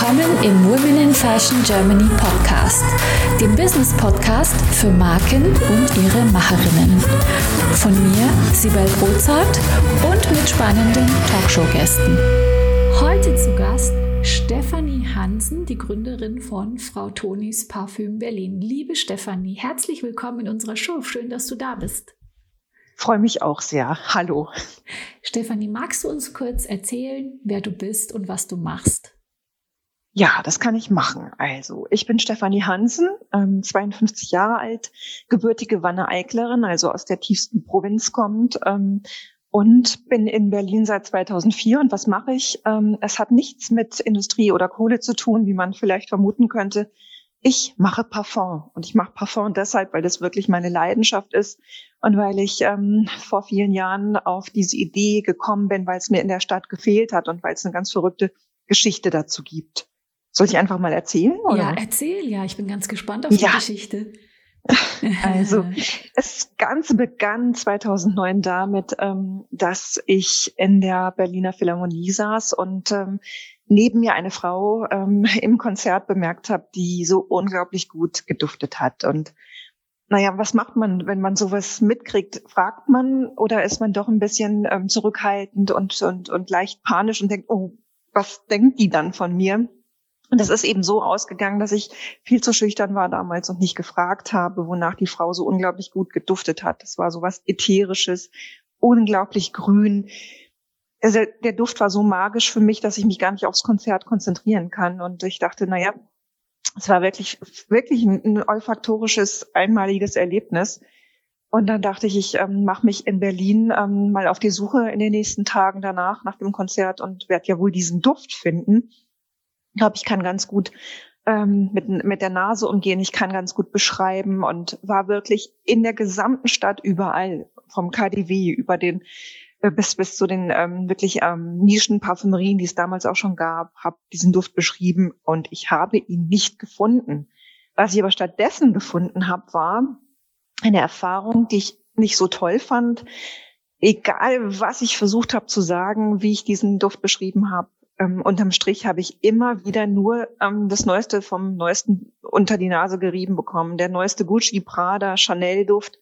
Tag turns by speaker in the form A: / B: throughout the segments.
A: willkommen im Women in Fashion Germany Podcast, dem Business Podcast für Marken und ihre Macherinnen. Von mir, Sibel Rozart und mit spannenden Talkshow-Gästen. Heute zu Gast Stefanie Hansen, die Gründerin von Frau Tonis Parfüm Berlin. Liebe Stefanie, herzlich willkommen in unserer Show. Schön, dass du da bist.
B: Freue mich auch sehr. Hallo.
A: Stefanie, magst du uns kurz erzählen, wer du bist und was du machst?
B: Ja, das kann ich machen. Also, ich bin Stefanie Hansen, ähm, 52 Jahre alt, gebürtige Wanne-Eiklerin, also aus der tiefsten Provinz kommt ähm, und bin in Berlin seit 2004. Und was mache ich? Ähm, es hat nichts mit Industrie oder Kohle zu tun, wie man vielleicht vermuten könnte. Ich mache Parfum und ich mache Parfum deshalb, weil das wirklich meine Leidenschaft ist und weil ich ähm, vor vielen Jahren auf diese Idee gekommen bin, weil es mir in der Stadt gefehlt hat und weil es eine ganz verrückte Geschichte dazu gibt. Soll ich einfach mal erzählen?
A: Oder? Ja, erzähl, ja. Ich bin ganz gespannt auf die ja. Geschichte.
B: Also, das Ganze begann 2009 damit, ähm, dass ich in der Berliner Philharmonie saß und ähm, neben mir eine Frau ähm, im Konzert bemerkt habe, die so unglaublich gut geduftet hat. Und naja, was macht man, wenn man sowas mitkriegt? Fragt man oder ist man doch ein bisschen zurückhaltend und, und, und leicht panisch und denkt, oh, was denkt die dann von mir? Und das ist eben so ausgegangen, dass ich viel zu schüchtern war damals und nicht gefragt habe, wonach die Frau so unglaublich gut geduftet hat. Das war so was Ätherisches, unglaublich grün. Also der Duft war so magisch für mich, dass ich mich gar nicht aufs Konzert konzentrieren kann. Und ich dachte, na ja, es war wirklich, wirklich ein, ein olfaktorisches, einmaliges Erlebnis. Und dann dachte ich, ich ähm, mache mich in Berlin ähm, mal auf die Suche in den nächsten Tagen danach, nach dem Konzert und werde ja wohl diesen Duft finden. Ich glaube, ich kann ganz gut ähm, mit, mit der Nase umgehen, ich kann ganz gut beschreiben und war wirklich in der gesamten Stadt überall, vom KDW über den äh, bis bis zu den ähm, wirklich ähm, Nischenparfümerien, die es damals auch schon gab, habe diesen Duft beschrieben und ich habe ihn nicht gefunden. Was ich aber stattdessen gefunden habe, war eine Erfahrung, die ich nicht so toll fand. Egal, was ich versucht habe zu sagen, wie ich diesen Duft beschrieben habe, ähm, unterm Strich habe ich immer wieder nur ähm, das Neueste vom Neuesten unter die Nase gerieben bekommen. Der neueste Gucci, Prada, Chanel-Duft.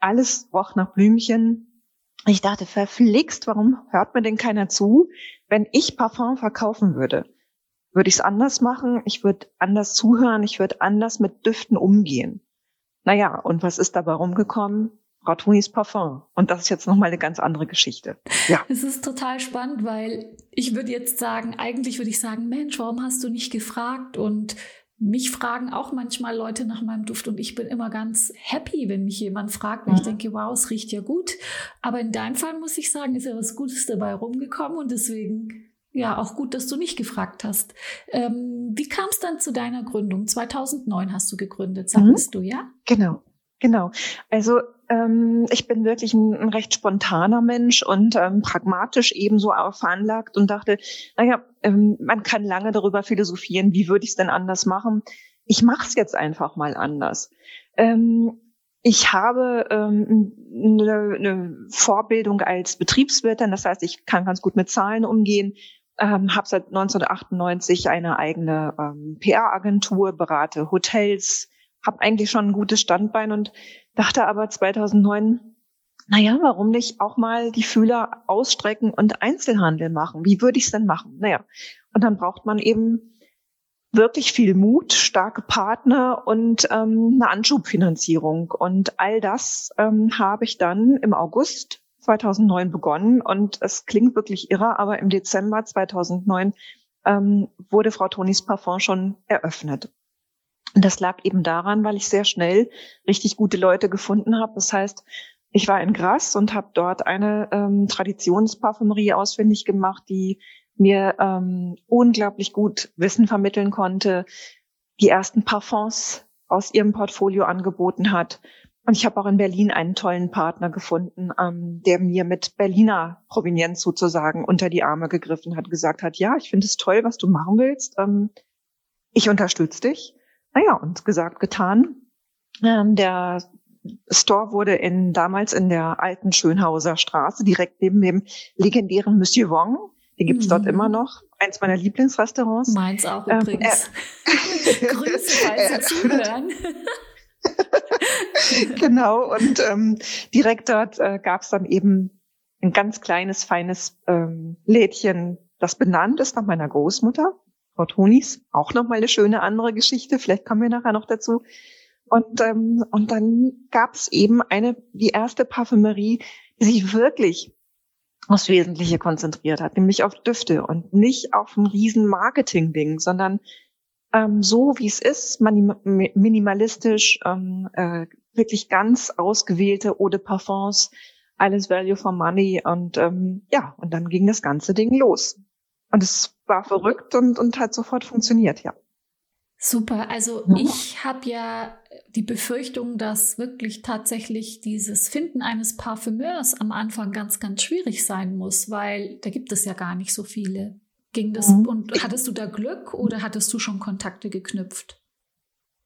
B: Alles roch nach Blümchen. Ich dachte, verflixt, warum hört mir denn keiner zu, wenn ich Parfum verkaufen würde? Würde ich es anders machen? Ich würde anders zuhören. Ich würde anders mit Düften umgehen. Naja, und was ist dabei rumgekommen? Ratonis Parfum. Und das ist jetzt nochmal eine ganz andere Geschichte.
A: Ja. Es ist total spannend, weil ich würde jetzt sagen, eigentlich würde ich sagen, Mensch, warum hast du nicht gefragt? Und mich fragen auch manchmal Leute nach meinem Duft und ich bin immer ganz happy, wenn mich jemand fragt, weil mhm. ich denke, wow, es riecht ja gut. Aber in deinem Fall muss ich sagen, ist ja was Gutes dabei rumgekommen und deswegen ja auch gut, dass du nicht gefragt hast. Ähm, wie kam es dann zu deiner Gründung? 2009 hast du gegründet, sagst mhm. du, ja?
B: Genau. Genau. Also ähm, ich bin wirklich ein, ein, recht spontaner Mensch und ähm, pragmatisch ebenso veranlagt und dachte, naja, ähm, man kann lange darüber philosophieren, wie würde ich es denn anders machen. Ich mache es jetzt einfach mal anders. Ähm, ich habe ähm, eine, eine Vorbildung als Betriebswirtin, das heißt, ich kann ganz gut mit Zahlen umgehen, ähm, habe seit 1998 eine eigene ähm, PR-Agentur, berate Hotels, habe eigentlich schon ein gutes Standbein und dachte aber 2009, naja, warum nicht auch mal die Fühler ausstrecken und Einzelhandel machen? Wie würde ich es denn machen? Naja, und dann braucht man eben wirklich viel Mut, starke Partner und ähm, eine Anschubfinanzierung. Und all das ähm, habe ich dann im August 2009 begonnen. Und es klingt wirklich irre, aber im Dezember 2009 ähm, wurde Frau Tonis Parfum schon eröffnet. Und das lag eben daran, weil ich sehr schnell richtig gute Leute gefunden habe. Das heißt, ich war in Grasse und habe dort eine ähm, Traditionsparfümerie ausfindig gemacht, die mir ähm, unglaublich gut Wissen vermitteln konnte, die ersten Parfums aus ihrem Portfolio angeboten hat. Und ich habe auch in Berlin einen tollen Partner gefunden, ähm, der mir mit Berliner Provenienz sozusagen unter die Arme gegriffen hat, gesagt hat, ja, ich finde es toll, was du machen willst. Ähm, ich unterstütze dich. Naja, und gesagt, getan. Ähm, der Store wurde in, damals in der alten Schönhauser Straße, direkt neben dem legendären Monsieur Wong, Die gibt's mhm. dort immer noch. Eins meiner Lieblingsrestaurants.
A: Meins auch ähm, übrigens. Äh, Grüße, falls Sie zuhören.
B: genau, und ähm, direkt dort äh, gab es dann eben ein ganz kleines, feines ähm, Lädchen, das benannt ist nach meiner Großmutter, Frau Tonis. Auch nochmal eine schöne andere Geschichte, vielleicht kommen wir nachher noch dazu. Und, ähm, und dann gab es eben eine, die erste Parfümerie, die sich wirklich aufs Wesentliche konzentriert hat, nämlich auf Düfte und nicht auf ein riesen Marketing-Ding, sondern ähm, so wie es ist, minimalistisch, ähm, äh, wirklich ganz ausgewählte Eau de Parfums, alles Value for Money und ähm, ja, und dann ging das ganze Ding los. Und es war verrückt und, und hat sofort funktioniert, ja.
A: Super. Also ja. ich habe ja die Befürchtung, dass wirklich tatsächlich dieses Finden eines Parfümeurs am Anfang ganz, ganz schwierig sein muss, weil da gibt es ja gar nicht so viele. Ging das mhm. und hattest du da Glück oder hattest du schon Kontakte geknüpft?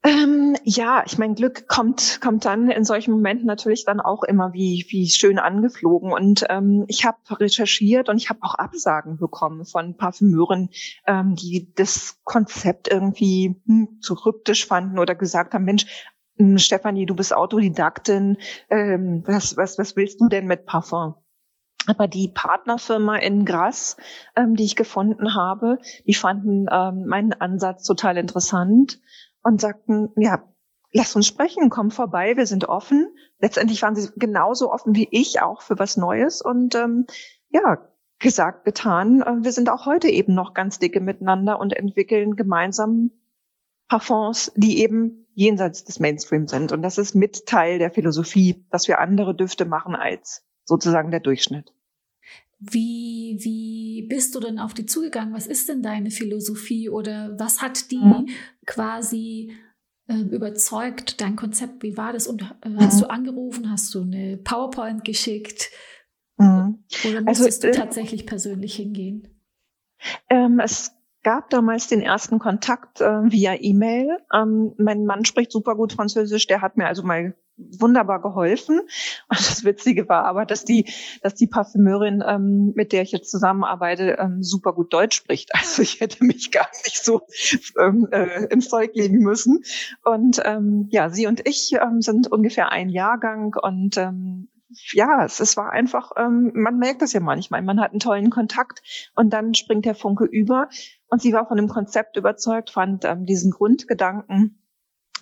B: Ähm, ja, ich meine, Glück kommt kommt dann in solchen Momenten natürlich dann auch immer wie wie schön angeflogen. Und ähm, ich habe recherchiert und ich habe auch Absagen bekommen von Parfümeuren, ähm, die das Konzept irgendwie hm, zu kryptisch fanden oder gesagt haben, Mensch, hm, Stefanie, du bist Autodidaktin, ähm, was was was willst du denn mit Parfum? Aber die Partnerfirma in Grass, ähm, die ich gefunden habe, die fanden ähm, meinen Ansatz total interessant und sagten, ja, lass uns sprechen, komm vorbei, wir sind offen. Letztendlich waren sie genauso offen wie ich auch für was Neues und ähm, ja, gesagt, getan. Äh, wir sind auch heute eben noch ganz dicke miteinander und entwickeln gemeinsam Parfums, die eben jenseits des Mainstream sind. Und das ist mit Teil der Philosophie, dass wir andere Düfte machen als sozusagen der Durchschnitt.
A: Wie, wie bist du denn auf die zugegangen? Was ist denn deine Philosophie oder was hat die mhm. quasi äh, überzeugt, dein Konzept? Wie war das? Und äh, mhm. hast du angerufen? Hast du eine PowerPoint geschickt? Mhm. Oder also, musstest also, du äh, tatsächlich persönlich hingehen?
B: Ähm, es gab damals den ersten Kontakt äh, via E-Mail. Ähm, mein Mann spricht super gut Französisch, der hat mir also mal wunderbar geholfen. Und das Witzige war aber, dass die, dass die Parfümeurin, ähm, mit der ich jetzt zusammenarbeite, ähm, super gut Deutsch spricht. Also ich hätte mich gar nicht so ähm, äh, ins Zeug legen müssen. Und ähm, ja, sie und ich ähm, sind ungefähr ein Jahrgang und ähm, ja, es, es war einfach, ähm, man merkt das ja manchmal, man hat einen tollen Kontakt und dann springt der Funke über. Und sie war von dem Konzept überzeugt, fand ähm, diesen Grundgedanken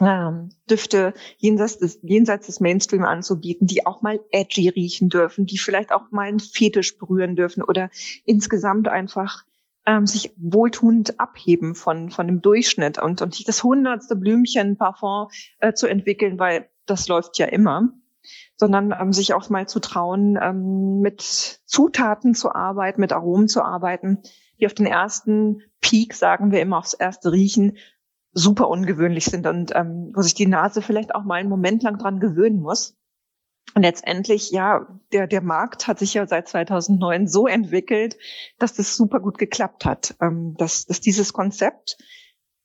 B: ähm, Düfte jenseits des, jenseits des Mainstream anzubieten, die auch mal edgy riechen dürfen, die vielleicht auch mal einen Fetisch berühren dürfen oder insgesamt einfach ähm, sich wohltuend abheben von, von dem Durchschnitt und, und nicht das hundertste Blümchen Parfum äh, zu entwickeln, weil das läuft ja immer, sondern ähm, sich auch mal zu trauen, ähm, mit Zutaten zu arbeiten, mit Aromen zu arbeiten, die auf den ersten Peak, sagen wir immer, aufs erste Riechen, super ungewöhnlich sind und ähm, wo sich die Nase vielleicht auch mal einen Moment lang dran gewöhnen muss. Und letztendlich, ja, der, der Markt hat sich ja seit 2009 so entwickelt, dass das super gut geklappt hat, ähm, dass, dass dieses Konzept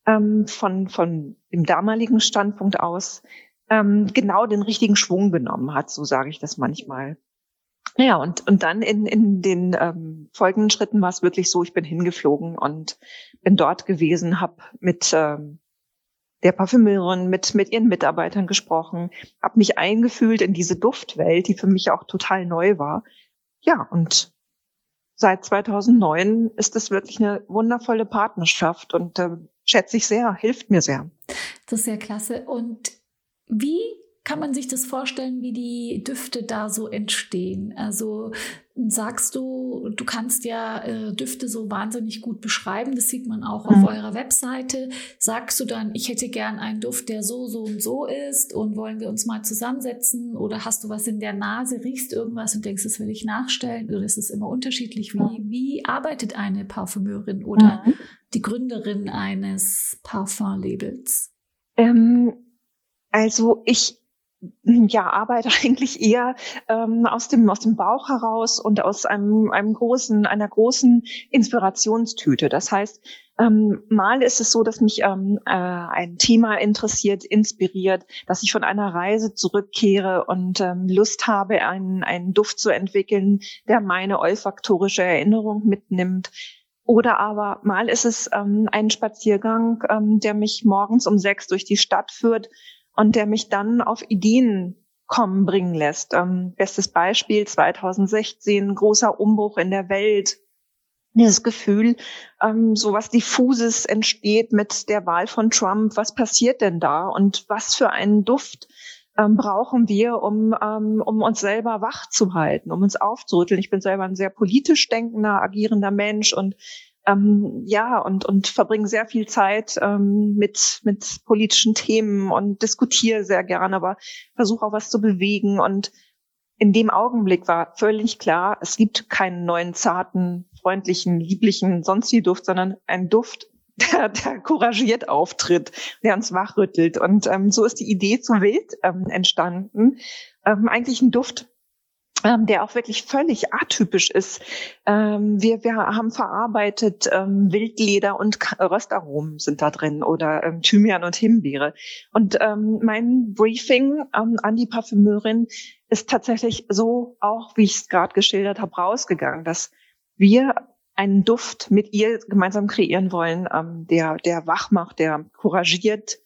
B: ähm, von, von dem damaligen Standpunkt aus ähm, genau den richtigen Schwung genommen hat, so sage ich das manchmal. Naja, und, und dann in, in den ähm, folgenden Schritten war es wirklich so, ich bin hingeflogen und bin dort gewesen, habe mit ähm, der Parfümeurin, mit, mit ihren Mitarbeitern gesprochen, habe mich eingefühlt in diese Duftwelt, die für mich auch total neu war. Ja, und seit 2009 ist es wirklich eine wundervolle Partnerschaft und äh, schätze ich sehr, hilft mir sehr.
A: Das ist sehr klasse. Und wie kann man sich das vorstellen, wie die Düfte da so entstehen? Also sagst du, du kannst ja äh, Düfte so wahnsinnig gut beschreiben, das sieht man auch mhm. auf eurer Webseite. Sagst du dann, ich hätte gern einen Duft, der so, so und so ist und wollen wir uns mal zusammensetzen? Oder hast du was in der Nase, riechst irgendwas und denkst, das will ich nachstellen? Oder ist es immer unterschiedlich? Wie, wie arbeitet eine Parfümeurin oder mhm. die Gründerin eines Parfumlabels?
B: Ähm, also ich ja, arbeite eigentlich eher ähm, aus dem aus dem Bauch heraus und aus einem einem großen einer großen Inspirationstüte. Das heißt, ähm, mal ist es so, dass mich ähm, äh, ein Thema interessiert, inspiriert, dass ich von einer Reise zurückkehre und ähm, Lust habe, einen einen Duft zu entwickeln, der meine olfaktorische Erinnerung mitnimmt. Oder aber mal ist es ähm, ein Spaziergang, ähm, der mich morgens um sechs durch die Stadt führt und der mich dann auf Ideen kommen bringen lässt. Ähm, bestes Beispiel 2016, großer Umbruch in der Welt. Dieses Gefühl, ähm, so was diffuses entsteht mit der Wahl von Trump. Was passiert denn da? Und was für einen Duft ähm, brauchen wir, um, ähm, um uns selber wach zu halten, um uns aufzurütteln? Ich bin selber ein sehr politisch denkender, agierender Mensch und ähm, ja, und, und verbringe sehr viel Zeit ähm, mit, mit politischen Themen und diskutiere sehr gerne, aber versuche auch was zu bewegen. Und in dem Augenblick war völlig klar, es gibt keinen neuen, zarten, freundlichen, lieblichen, sonstigen Duft, sondern ein Duft, der, der couragiert auftritt, der uns wachrüttelt. Und ähm, so ist die Idee zu Wild ähm, entstanden. Ähm, eigentlich ein Duft, ähm, der auch wirklich völlig atypisch ist. Ähm, wir, wir haben verarbeitet ähm, Wildleder und Röstaromen sind da drin oder ähm, Thymian und Himbeere. Und ähm, mein Briefing ähm, an die Parfümeurin ist tatsächlich so auch, wie ich es gerade geschildert habe, rausgegangen, dass wir einen Duft mit ihr gemeinsam kreieren wollen, ähm, der, der wach macht, der couragiert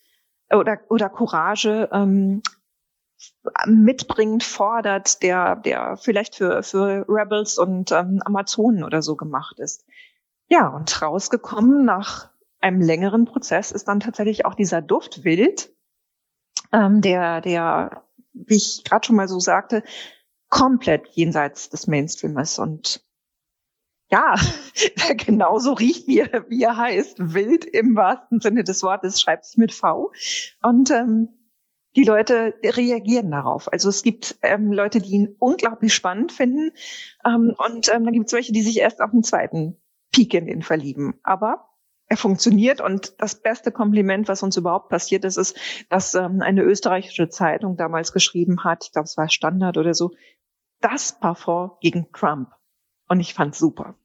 B: oder, oder Courage ähm, mitbringend fordert, der, der vielleicht für, für Rebels und ähm, Amazonen oder so gemacht ist. Ja, und rausgekommen nach einem längeren Prozess ist dann tatsächlich auch dieser Duft wild, ähm, der, der, wie ich gerade schon mal so sagte, komplett jenseits des Mainstream und ja, genauso riecht, wie wie er heißt, wild im wahrsten Sinne des Wortes, schreibt sich mit V. Und ähm, die Leute reagieren darauf. Also es gibt ähm, Leute, die ihn unglaublich spannend finden ähm, und ähm, dann gibt es welche, die sich erst auf den zweiten Peak in den verlieben. Aber er funktioniert und das beste Kompliment, was uns überhaupt passiert ist, ist, dass ähm, eine österreichische Zeitung damals geschrieben hat, ich glaube es war Standard oder so, das Parfum gegen Trump. Und ich fand's super.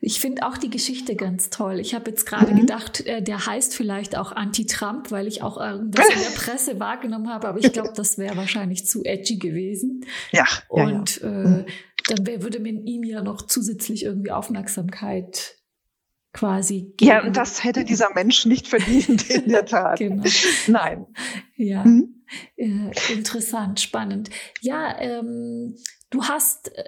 A: Ich finde auch die Geschichte ganz toll. Ich habe jetzt gerade mhm. gedacht, äh, der heißt vielleicht auch Anti-Trump, weil ich auch irgendwas in der Presse wahrgenommen habe, aber ich glaube, das wäre wahrscheinlich zu edgy gewesen.
B: Ja.
A: Und
B: ja,
A: ja. Äh, mhm. dann wär, würde man ihm ja noch zusätzlich irgendwie Aufmerksamkeit quasi
B: geben. Ja, und das hätte dieser Mensch nicht verdient, in der Tat. genau. Nein.
A: Ja. Mhm. Äh, interessant, spannend. Ja, ähm, du hast äh,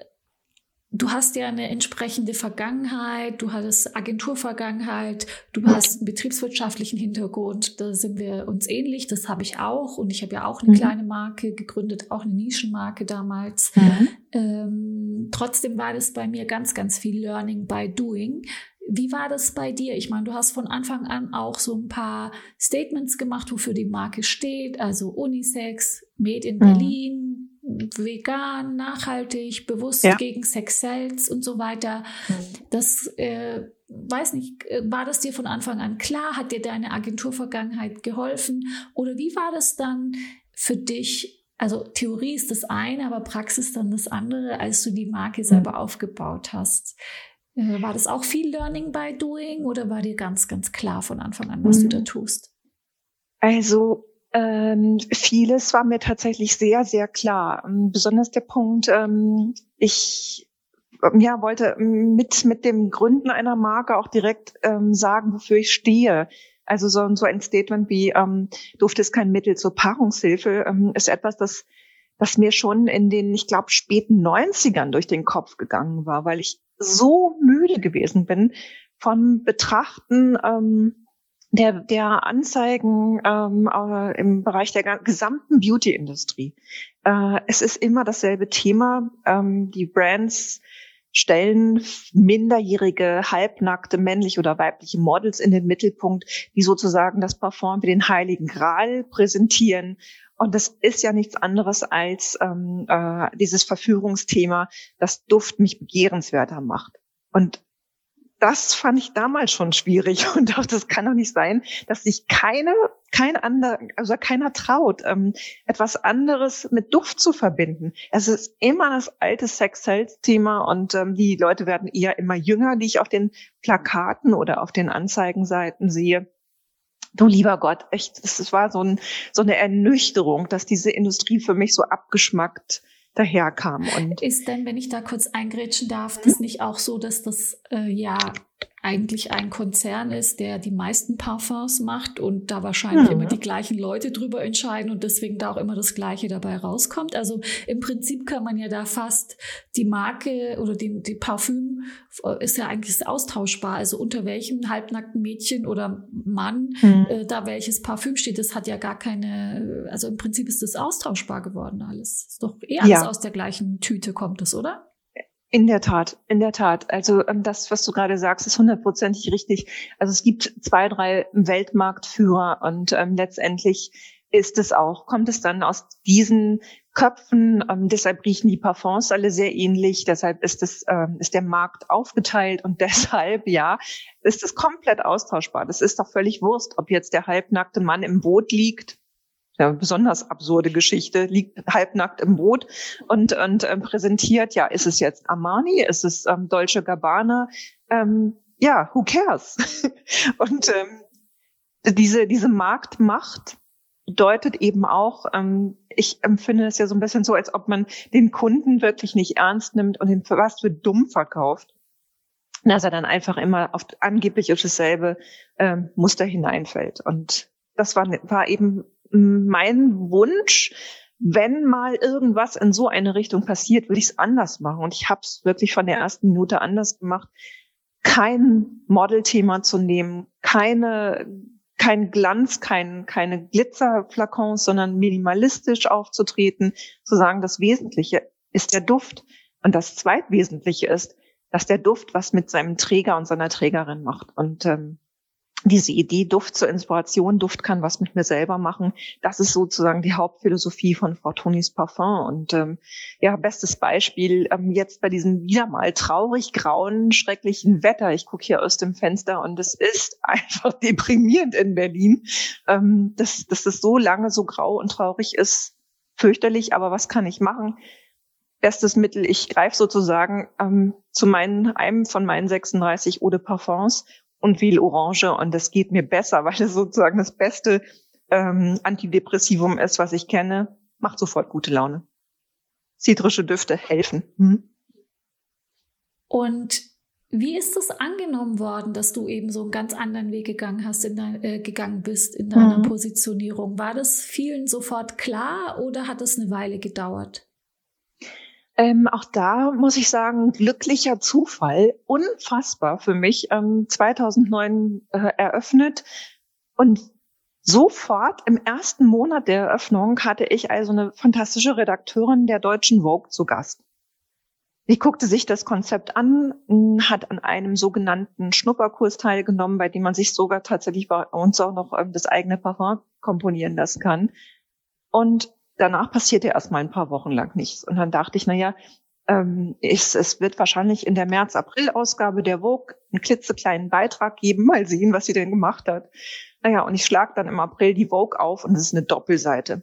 A: du hast ja eine entsprechende Vergangenheit, du hattest Agenturvergangenheit, du hast einen betriebswirtschaftlichen Hintergrund, da sind wir uns ähnlich, das habe ich auch und ich habe ja auch eine mhm. kleine Marke gegründet, auch eine Nischenmarke damals. Mhm. Ähm, trotzdem war das bei mir ganz, ganz viel Learning by Doing. Wie war das bei dir? Ich meine, du hast von Anfang an auch so ein paar Statements gemacht, wofür die Marke steht, also Unisex, Made in mhm. Berlin, vegan, nachhaltig, bewusst ja. gegen Sex Sales und so weiter. Mhm. Das, äh, weiß nicht, äh, war das dir von Anfang an klar? Hat dir deine Agenturvergangenheit geholfen? Oder wie war das dann für dich? Also Theorie ist das eine, aber Praxis dann das andere, als du die Marke mhm. selber aufgebaut hast. Äh, war das auch viel Learning by Doing oder war dir ganz, ganz klar von Anfang an, was mhm. du da tust?
B: Also ähm, vieles war mir tatsächlich sehr, sehr klar. Ähm, besonders der Punkt, ähm, ich ähm, ja, wollte mit, mit dem Gründen einer Marke auch direkt ähm, sagen, wofür ich stehe. Also so, so ein Statement wie ähm, Duft ist kein Mittel zur Paarungshilfe ähm, ist etwas, das, das mir schon in den, ich glaube, späten 90ern durch den Kopf gegangen war, weil ich so müde gewesen bin vom Betrachten ähm, der, der Anzeigen ähm, äh, im Bereich der gesamten Beauty-Industrie. Äh, es ist immer dasselbe Thema. Ähm, die Brands stellen minderjährige, halbnackte, männliche oder weibliche Models in den Mittelpunkt, die sozusagen das Parfum wie den Heiligen Gral präsentieren. Und das ist ja nichts anderes als ähm, äh, dieses Verführungsthema, das Duft mich begehrenswerter macht. Und das fand ich damals schon schwierig und dachte, das kann doch nicht sein, dass sich keine, kein anderer, also keiner traut, ähm, etwas anderes mit Duft zu verbinden. Es ist immer das alte Sex-Sales-Thema und ähm, die Leute werden eher immer jünger, die ich auf den Plakaten oder auf den Anzeigenseiten sehe. Du lieber Gott, echt, es war so, ein, so eine Ernüchterung, dass diese Industrie für mich so abgeschmackt daherkam.
A: Und ist denn, wenn ich da kurz eingrätschen darf, das nicht auch so, dass das äh, ja eigentlich ein Konzern ist, der die meisten Parfums macht und da wahrscheinlich mhm. immer die gleichen Leute drüber entscheiden und deswegen da auch immer das Gleiche dabei rauskommt. Also im Prinzip kann man ja da fast die Marke oder die, die Parfüm äh, ist ja eigentlich austauschbar. Also unter welchem halbnackten Mädchen oder Mann mhm. äh, da welches Parfüm steht, das hat ja gar keine, also im Prinzip ist das austauschbar geworden alles. Ist doch eher ja. aus der gleichen Tüte kommt es, oder?
B: In der Tat, in der Tat. Also ähm, das, was du gerade sagst, ist hundertprozentig richtig. Also es gibt zwei, drei Weltmarktführer und ähm, letztendlich ist es auch, kommt es dann aus diesen Köpfen, ähm, deshalb riechen die Parfums alle sehr ähnlich, deshalb ist es, ähm, ist der Markt aufgeteilt und deshalb, ja, ist es komplett austauschbar. Das ist doch völlig Wurst, ob jetzt der halbnackte Mann im Boot liegt ja, besonders absurde Geschichte, liegt halbnackt im Boot und, und ähm, präsentiert, ja, ist es jetzt Armani, ist es ähm, Dolce Gabbana? Ähm, ja, who cares? und ähm, diese, diese Marktmacht bedeutet eben auch, ähm, ich empfinde es ja so ein bisschen so, als ob man den Kunden wirklich nicht ernst nimmt und ihn für was für dumm verkauft dass er dann einfach immer auf angeblich auf dasselbe ähm, Muster hineinfällt. Und das war, war eben mein Wunsch, wenn mal irgendwas in so eine Richtung passiert, will ich es anders machen. Und ich habe es wirklich von der ersten Minute anders gemacht. Kein Modelthema zu nehmen, keine, kein Glanz, kein, keine Glitzerflakons, sondern minimalistisch aufzutreten, zu sagen, das Wesentliche ist der Duft. Und das Zweitwesentliche ist, dass der Duft was mit seinem Träger und seiner Trägerin macht. Und ähm, diese Idee Duft zur Inspiration, Duft kann was mit mir selber machen, das ist sozusagen die Hauptphilosophie von Frau Tonis Parfum. Und ähm, ja, bestes Beispiel ähm, jetzt bei diesem wieder mal traurig grauen, schrecklichen Wetter. Ich gucke hier aus dem Fenster und es ist einfach deprimierend in Berlin, ähm, dass, dass es so lange so grau und traurig ist. Fürchterlich, aber was kann ich machen? Bestes Mittel, ich greife sozusagen ähm, zu meinen, einem von meinen 36 Eau de Parfums und viel Orange und das geht mir besser, weil es sozusagen das beste ähm, Antidepressivum ist, was ich kenne. Macht sofort gute Laune. Zitrische Düfte helfen. Hm?
A: Und wie ist es angenommen worden, dass du eben so einen ganz anderen Weg gegangen hast, in dein, äh, gegangen bist in deiner mhm. Positionierung? War das vielen sofort klar oder hat es eine Weile gedauert?
B: Ähm, auch da muss ich sagen, glücklicher Zufall, unfassbar für mich, ähm, 2009 äh, eröffnet und sofort im ersten Monat der Eröffnung hatte ich also eine fantastische Redakteurin der deutschen Vogue zu Gast. Sie guckte sich das Konzept an, hat an einem sogenannten Schnupperkurs teilgenommen, bei dem man sich sogar tatsächlich bei uns auch noch ähm, das eigene Parfum komponieren lassen kann. Und danach passierte erstmal ein paar Wochen lang nichts. Und dann dachte ich, naja, ähm, es, es wird wahrscheinlich in der März-April-Ausgabe der Vogue einen klitzekleinen Beitrag geben, mal sehen, was sie denn gemacht hat. Naja, und ich schlag dann im April die Vogue auf und es ist eine Doppelseite.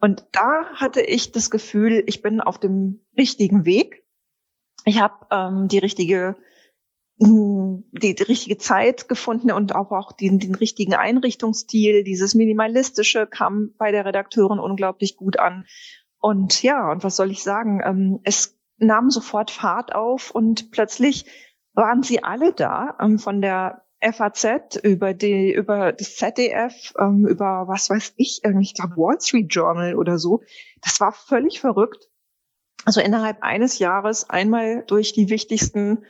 B: Und da hatte ich das Gefühl, ich bin auf dem richtigen Weg. Ich habe ähm, die richtige die, die richtige Zeit gefunden und auch, auch den, den richtigen Einrichtungsstil. Dieses Minimalistische kam bei der Redakteurin unglaublich gut an. Und ja, und was soll ich sagen? Ähm, es nahm sofort Fahrt auf und plötzlich waren sie alle da, ähm, von der FAZ über die, über das ZDF, ähm, über was weiß ich, ich glaube Wall Street Journal oder so. Das war völlig verrückt. Also innerhalb eines Jahres einmal durch die wichtigsten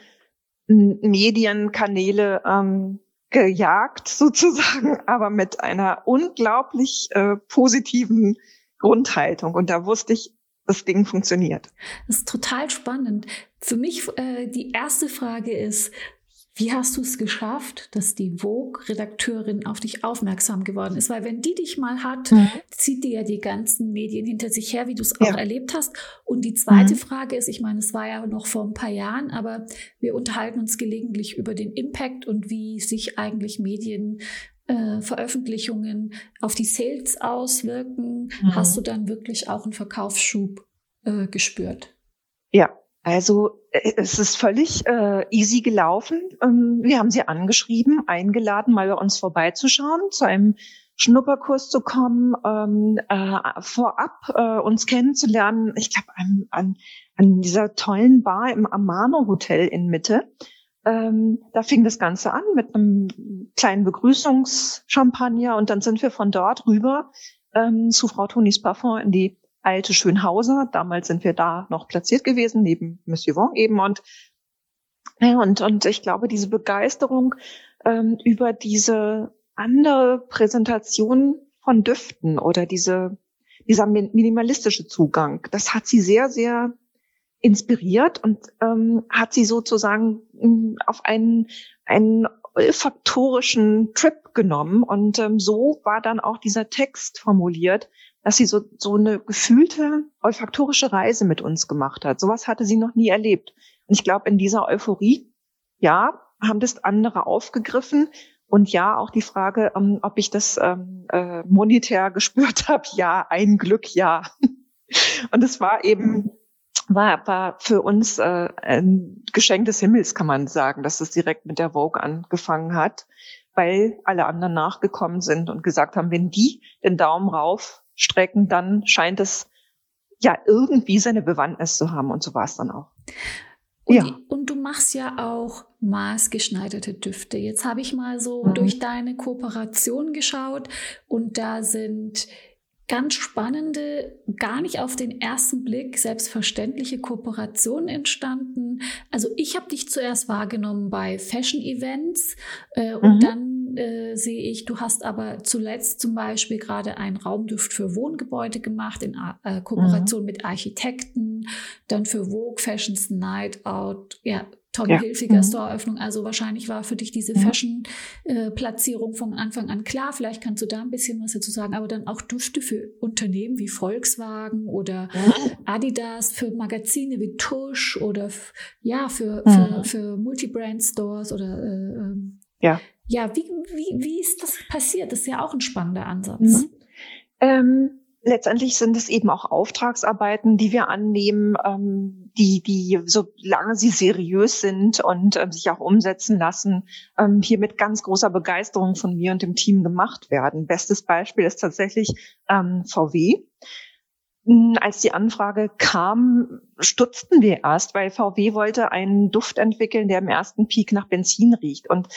B: Medienkanäle ähm, gejagt sozusagen, aber mit einer unglaublich äh, positiven Grundhaltung. Und da wusste ich, das Ding funktioniert.
A: Das ist total spannend. Für mich äh, die erste Frage ist, Wie hast du es geschafft, dass die Vogue-Redakteurin auf dich aufmerksam geworden ist? Weil wenn die dich mal hat, mhm. zieht die ja die ganzen Medien hinter sich her, wie du es auch ja. erlebt hast. Und die zweite mhm. Frage ist, ich meine, es war ja noch vor ein paar Jahren, aber wir unterhalten uns gelegentlich über den Impact und wie sich eigentlich Medien äh, Veröffentlichungen auf die Sales auswirken. Mhm. Hast du dann wirklich auch einen Verkaufsschub äh, gespürt?
B: Ja, also äh, es ist völlig äh, easy gelaufen. Ähm, wir haben sie angeschrieben, eingeladen, mal bei uns vorbeizuschauen, zu einem Schnupperkurs zu kommen, ähm, äh, vorab äh, uns kennenzulernen. Ich glaube an, an, an dieser tollen Bar im Amano Hotel in Mitte. Ähm, da fing das Ganze an mit einem kleinen Begrüßungschampagner und dann sind wir von dort rüber ähm, zu Frau Tonis Parfum in die alte Schönhauser. Damals sind wir da noch platziert gewesen, neben Monsieur Wong eben. Und, und, und ich glaube, diese Begeisterung ähm, über diese andere Präsentation von Düften oder diese, dieser minimalistische Zugang, das hat sie sehr, sehr inspiriert und ähm, hat sie sozusagen ähm, auf einen, einen olfaktorischen Trip genommen. Und ähm, so war dann auch dieser Text formuliert, dass sie so, so eine gefühlte olfaktorische Reise mit uns gemacht hat. Sowas hatte sie noch nie erlebt. Und ich glaube, in dieser Euphorie, ja, haben das andere aufgegriffen. Und ja, auch die Frage, ähm, ob ich das ähm, äh, monetär gespürt habe, ja, ein Glück, ja. Und es war eben, war, war für uns äh, ein Geschenk des Himmels, kann man sagen, dass es direkt mit der Vogue angefangen hat, weil alle anderen nachgekommen sind und gesagt haben, wenn die den Daumen rauf strecken, dann scheint es ja irgendwie seine Bewandtnis zu haben und so war es dann auch.
A: Und, ja. und du machst ja auch maßgeschneiderte Düfte. Jetzt habe ich mal so mhm. durch deine Kooperation geschaut und da sind ganz spannende, gar nicht auf den ersten Blick selbstverständliche Kooperationen entstanden. Also ich habe dich zuerst wahrgenommen bei Fashion-Events äh, und mhm. dann äh, sehe ich, du hast aber zuletzt zum Beispiel gerade einen Raumduft für Wohngebäude gemacht in äh, Kooperation mhm. mit Architekten, dann für Vogue Fashions Night Out, ja, Tom ja. Hilfiger mhm. Store-Öffnung. Also wahrscheinlich war für dich diese mhm. Fashion-Platzierung von Anfang an klar. Vielleicht kannst du da ein bisschen was dazu sagen. Aber dann auch Düfte für Unternehmen wie Volkswagen oder mhm. Adidas, für Magazine wie Tusch oder ja, für, für, mhm. für Multibrand-Stores oder äh, ähm, ja. Ja, wie, wie, wie ist das passiert? Das ist ja auch ein spannender Ansatz. Mhm.
B: Ähm letztendlich sind es eben auch Auftragsarbeiten, die wir annehmen, ähm, die, die, solange sie seriös sind und ähm, sich auch umsetzen lassen, ähm, hier mit ganz großer Begeisterung von mir und dem Team gemacht werden. Bestes Beispiel ist tatsächlich ähm, VW. Hm, als die Anfrage kam, stutzten wir erst, weil VW wollte einen Duft entwickeln, der im ersten Peak nach Benzin riecht. Und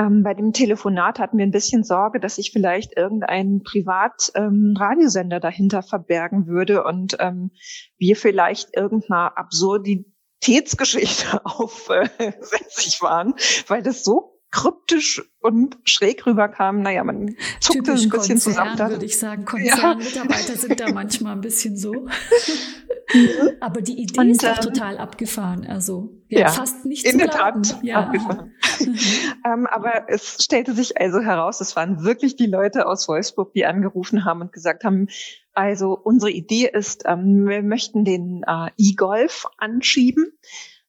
B: ähm, bei dem Telefonat hatten wir ein bisschen Sorge, dass sich vielleicht irgendein Privat-Radiosender ähm, dahinter verbergen würde und ähm, wir vielleicht irgendeiner Absurditätsgeschichte aufsässig waren, weil das so kryptisch und schräg rüberkam. Naja, man zuckte Typisch ein bisschen Konzern, zusammen.
A: Dann. würde ich sagen. Konzernmitarbeiter ja. sind da manchmal ein bisschen so. Aber die Idee und, ist doch ähm, total abgefahren. Also ja, ja fast nicht
B: in zu der Tat ja. abgefahren. ähm, aber es stellte sich also heraus, es waren wirklich die Leute aus Wolfsburg, die angerufen haben und gesagt haben, also unsere Idee ist, ähm, wir möchten den äh, E-Golf anschieben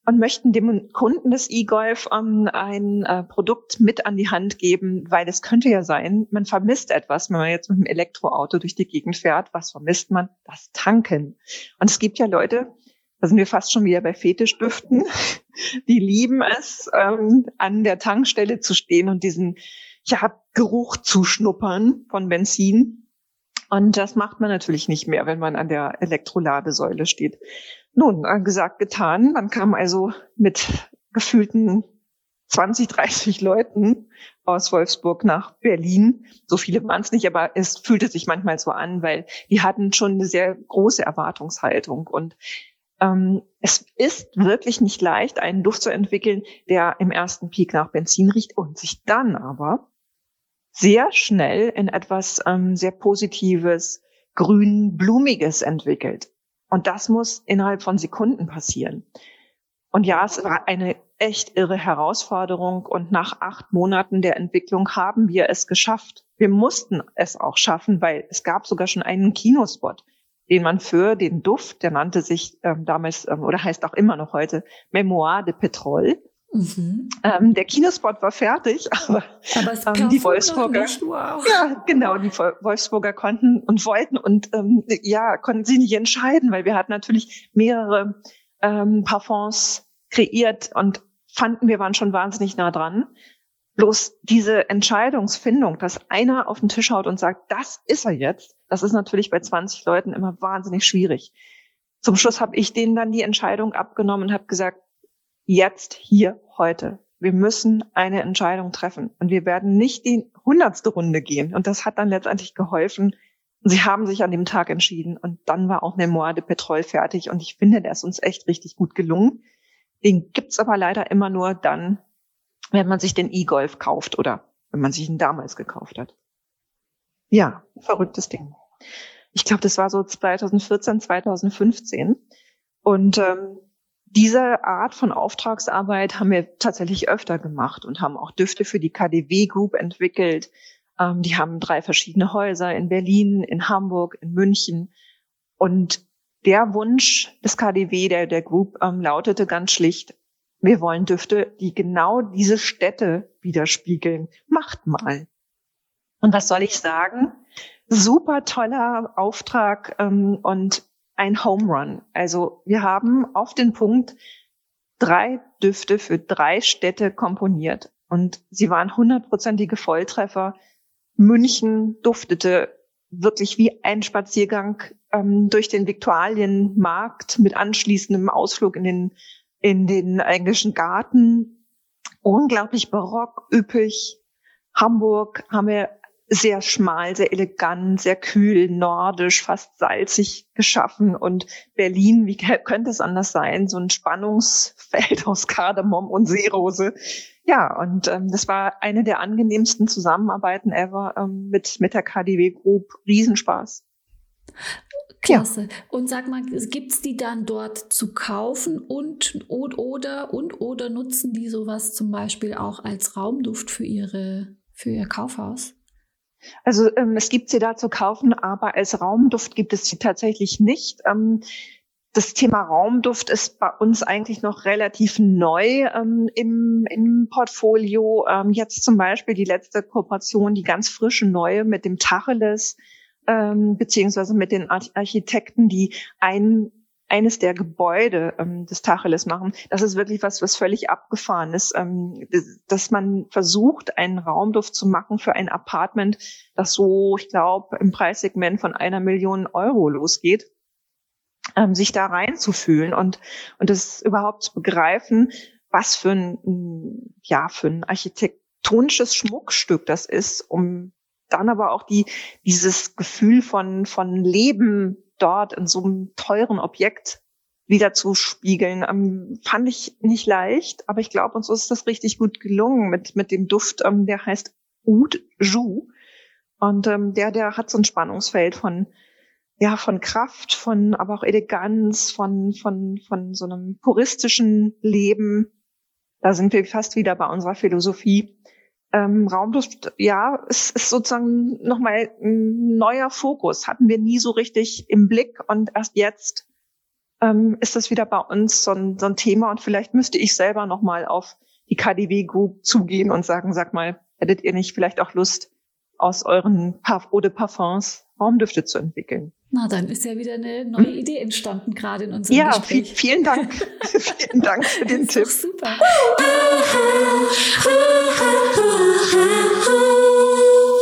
B: und möchten dem Kunden des E-Golf ähm, ein äh, Produkt mit an die Hand geben, weil es könnte ja sein, man vermisst etwas, wenn man jetzt mit einem Elektroauto durch die Gegend fährt. Was vermisst man? Das Tanken. Und es gibt ja Leute, da sind wir fast schon wieder bei Fetischdüften, die lieben es, ähm, an der Tankstelle zu stehen und diesen ja, Geruch zu schnuppern von Benzin. Und das macht man natürlich nicht mehr, wenn man an der Elektroladesäule steht. Nun, gesagt, getan. Man kam also mit gefühlten 20, 30 Leuten aus Wolfsburg nach Berlin. So viele waren es nicht, aber es fühlte sich manchmal so an, weil die hatten schon eine sehr große Erwartungshaltung. Und ähm, es ist wirklich nicht leicht, einen Duft zu entwickeln, der im ersten Peak nach Benzin riecht und sich dann aber sehr schnell in etwas ähm, sehr Positives, grün, blumiges entwickelt. Und das muss innerhalb von Sekunden passieren. Und ja, es war eine echt irre Herausforderung und nach acht Monaten der Entwicklung haben wir es geschafft. Wir mussten es auch schaffen, weil es gab sogar schon einen Kinospot, den man für den Duft, der nannte sich ähm, damals ähm, oder heißt auch immer noch heute Memoir de Petrol. Mhm. Ähm, der Kinospot war fertig, aber, aber ähm, die Wolfsburger, wow. ja genau, die Wolfsburger konnten und wollten und ähm, ja konnten sie nicht entscheiden, weil wir hatten natürlich mehrere ähm, Parfums kreiert und fanden, wir waren schon wahnsinnig nah dran. Bloß diese Entscheidungsfindung, dass einer auf den Tisch haut und sagt, das ist er jetzt, das ist natürlich bei 20 Leuten immer wahnsinnig schwierig. Zum Schluss habe ich denen dann die Entscheidung abgenommen und habe gesagt, jetzt, hier, heute. Wir müssen eine Entscheidung treffen und wir werden nicht die hundertste Runde gehen. Und das hat dann letztendlich geholfen. Sie haben sich an dem Tag entschieden und dann war auch Memoir de Petrol fertig und ich finde, der ist uns echt richtig gut gelungen. Den gibt's aber leider immer nur dann, wenn man sich den E-Golf kauft oder wenn man sich ihn damals gekauft hat. Ja, verrücktes Ding. Ich glaube, das war so 2014, 2015. Und ähm, diese Art von Auftragsarbeit haben wir tatsächlich öfter gemacht und haben auch Düfte für die KDW Group entwickelt. Ähm, die haben drei verschiedene Häuser in Berlin, in Hamburg, in München. Und der Wunsch des KDW, der, der Group, ähm, lautete ganz schlicht, wir wollen Düfte, die genau diese Städte widerspiegeln. Macht mal. Und was soll ich sagen? Super toller Auftrag ähm, und ein Home Run. Also wir haben auf den Punkt drei Düfte für drei Städte komponiert. Und sie waren hundertprozentige Volltreffer. München duftete wirklich wie ein Spaziergang ähm, durch den Viktualienmarkt mit anschließendem Ausflug in den, in den englischen Garten. Unglaublich barock, üppig. Hamburg haben wir sehr schmal, sehr elegant, sehr kühl, nordisch, fast salzig geschaffen. Und Berlin, wie könnte es anders sein? So ein Spannungsfeld aus Kardamom und Seerose. Ja, und ähm, das war eine der angenehmsten Zusammenarbeiten ever ähm, mit, mit der KDW Group. Riesenspaß.
A: Klasse. Ja. Und sag mal, gibt's die dann dort zu kaufen und, und oder und oder nutzen die sowas zum Beispiel auch als Raumduft für ihre für ihr Kaufhaus?
B: Also ähm, es gibt sie da zu kaufen, aber als Raumduft gibt es sie tatsächlich nicht. Ähm, das Thema Raumduft ist bei uns eigentlich noch relativ neu ähm, im, im Portfolio. Ähm, jetzt zum Beispiel die letzte Kooperation, die ganz frische neue mit dem Tacheles, ähm, beziehungsweise mit den Architekten, die ein eines der Gebäude ähm, des Tacheles machen. Das ist wirklich was, was völlig abgefahren ist, ähm, dass man versucht, einen Raumduft zu machen für ein Apartment, das so, ich glaube, im Preissegment von einer Million Euro losgeht, ähm, sich da reinzufühlen und und das überhaupt zu begreifen, was für ein ja für ein architektonisches Schmuckstück das ist, um dann aber auch die dieses Gefühl von von Leben dort in so einem teuren Objekt wieder zu spiegeln, ähm, fand ich nicht leicht, aber ich glaube, uns ist das richtig gut gelungen mit, mit dem Duft, ähm, der heißt Oud Jou. Und ähm, der, der hat so ein Spannungsfeld von, ja, von Kraft, von, aber auch Eleganz, von, von, von so einem puristischen Leben. Da sind wir fast wieder bei unserer Philosophie ähm, Raumduft, ja, es ist sozusagen nochmal ein neuer Fokus. Hatten wir nie so richtig im Blick und erst jetzt ähm, ist das wieder bei uns so ein, so ein Thema und vielleicht müsste ich selber nochmal auf die KDW Group zugehen und sagen, sag mal, hättet ihr nicht vielleicht auch Lust, aus euren Parf Eau de Parfums Raumdüfte zu entwickeln?
A: Na, dann ist ja wieder eine neue hm? Idee entstanden, gerade in unserem
B: ja,
A: Gespräch.
B: Ja, vielen Dank. vielen Dank für den Tipp.
A: super.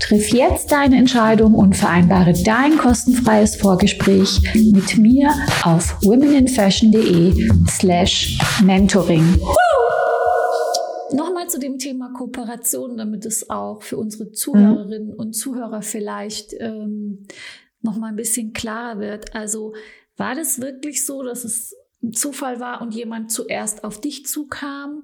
A: Triff jetzt deine Entscheidung und vereinbare dein kostenfreies Vorgespräch mit mir auf womeninfashion.de slash mentoring. Nochmal zu dem Thema Kooperation, damit es auch für unsere Zuhörerinnen und Zuhörer vielleicht ähm, noch mal ein bisschen klarer wird. Also war das wirklich so, dass es Zufall war und jemand zuerst auf dich zukam?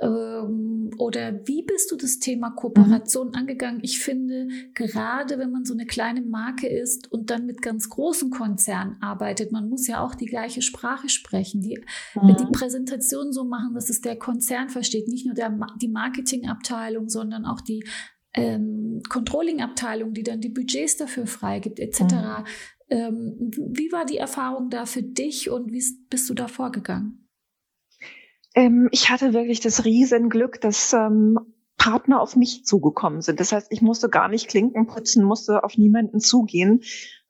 A: Ähm, oder wie bist du das Thema Kooperation mhm. angegangen? Ich finde, gerade wenn man so eine kleine Marke ist und dann mit ganz großen Konzernen arbeitet, man muss ja auch die gleiche Sprache sprechen, die, mhm. die Präsentation so machen, dass es der Konzern versteht, nicht nur der, die Marketingabteilung, sondern auch die ähm, Controlling-Abteilung, die dann die Budgets dafür freigibt, etc. Mhm. Ähm, wie war die Erfahrung da für dich und wie bist du da vorgegangen?
B: Ähm, ich hatte wirklich das Riesenglück, dass ähm, Partner auf mich zugekommen sind. Das heißt, ich musste gar nicht Klinken putzen, musste auf niemanden zugehen.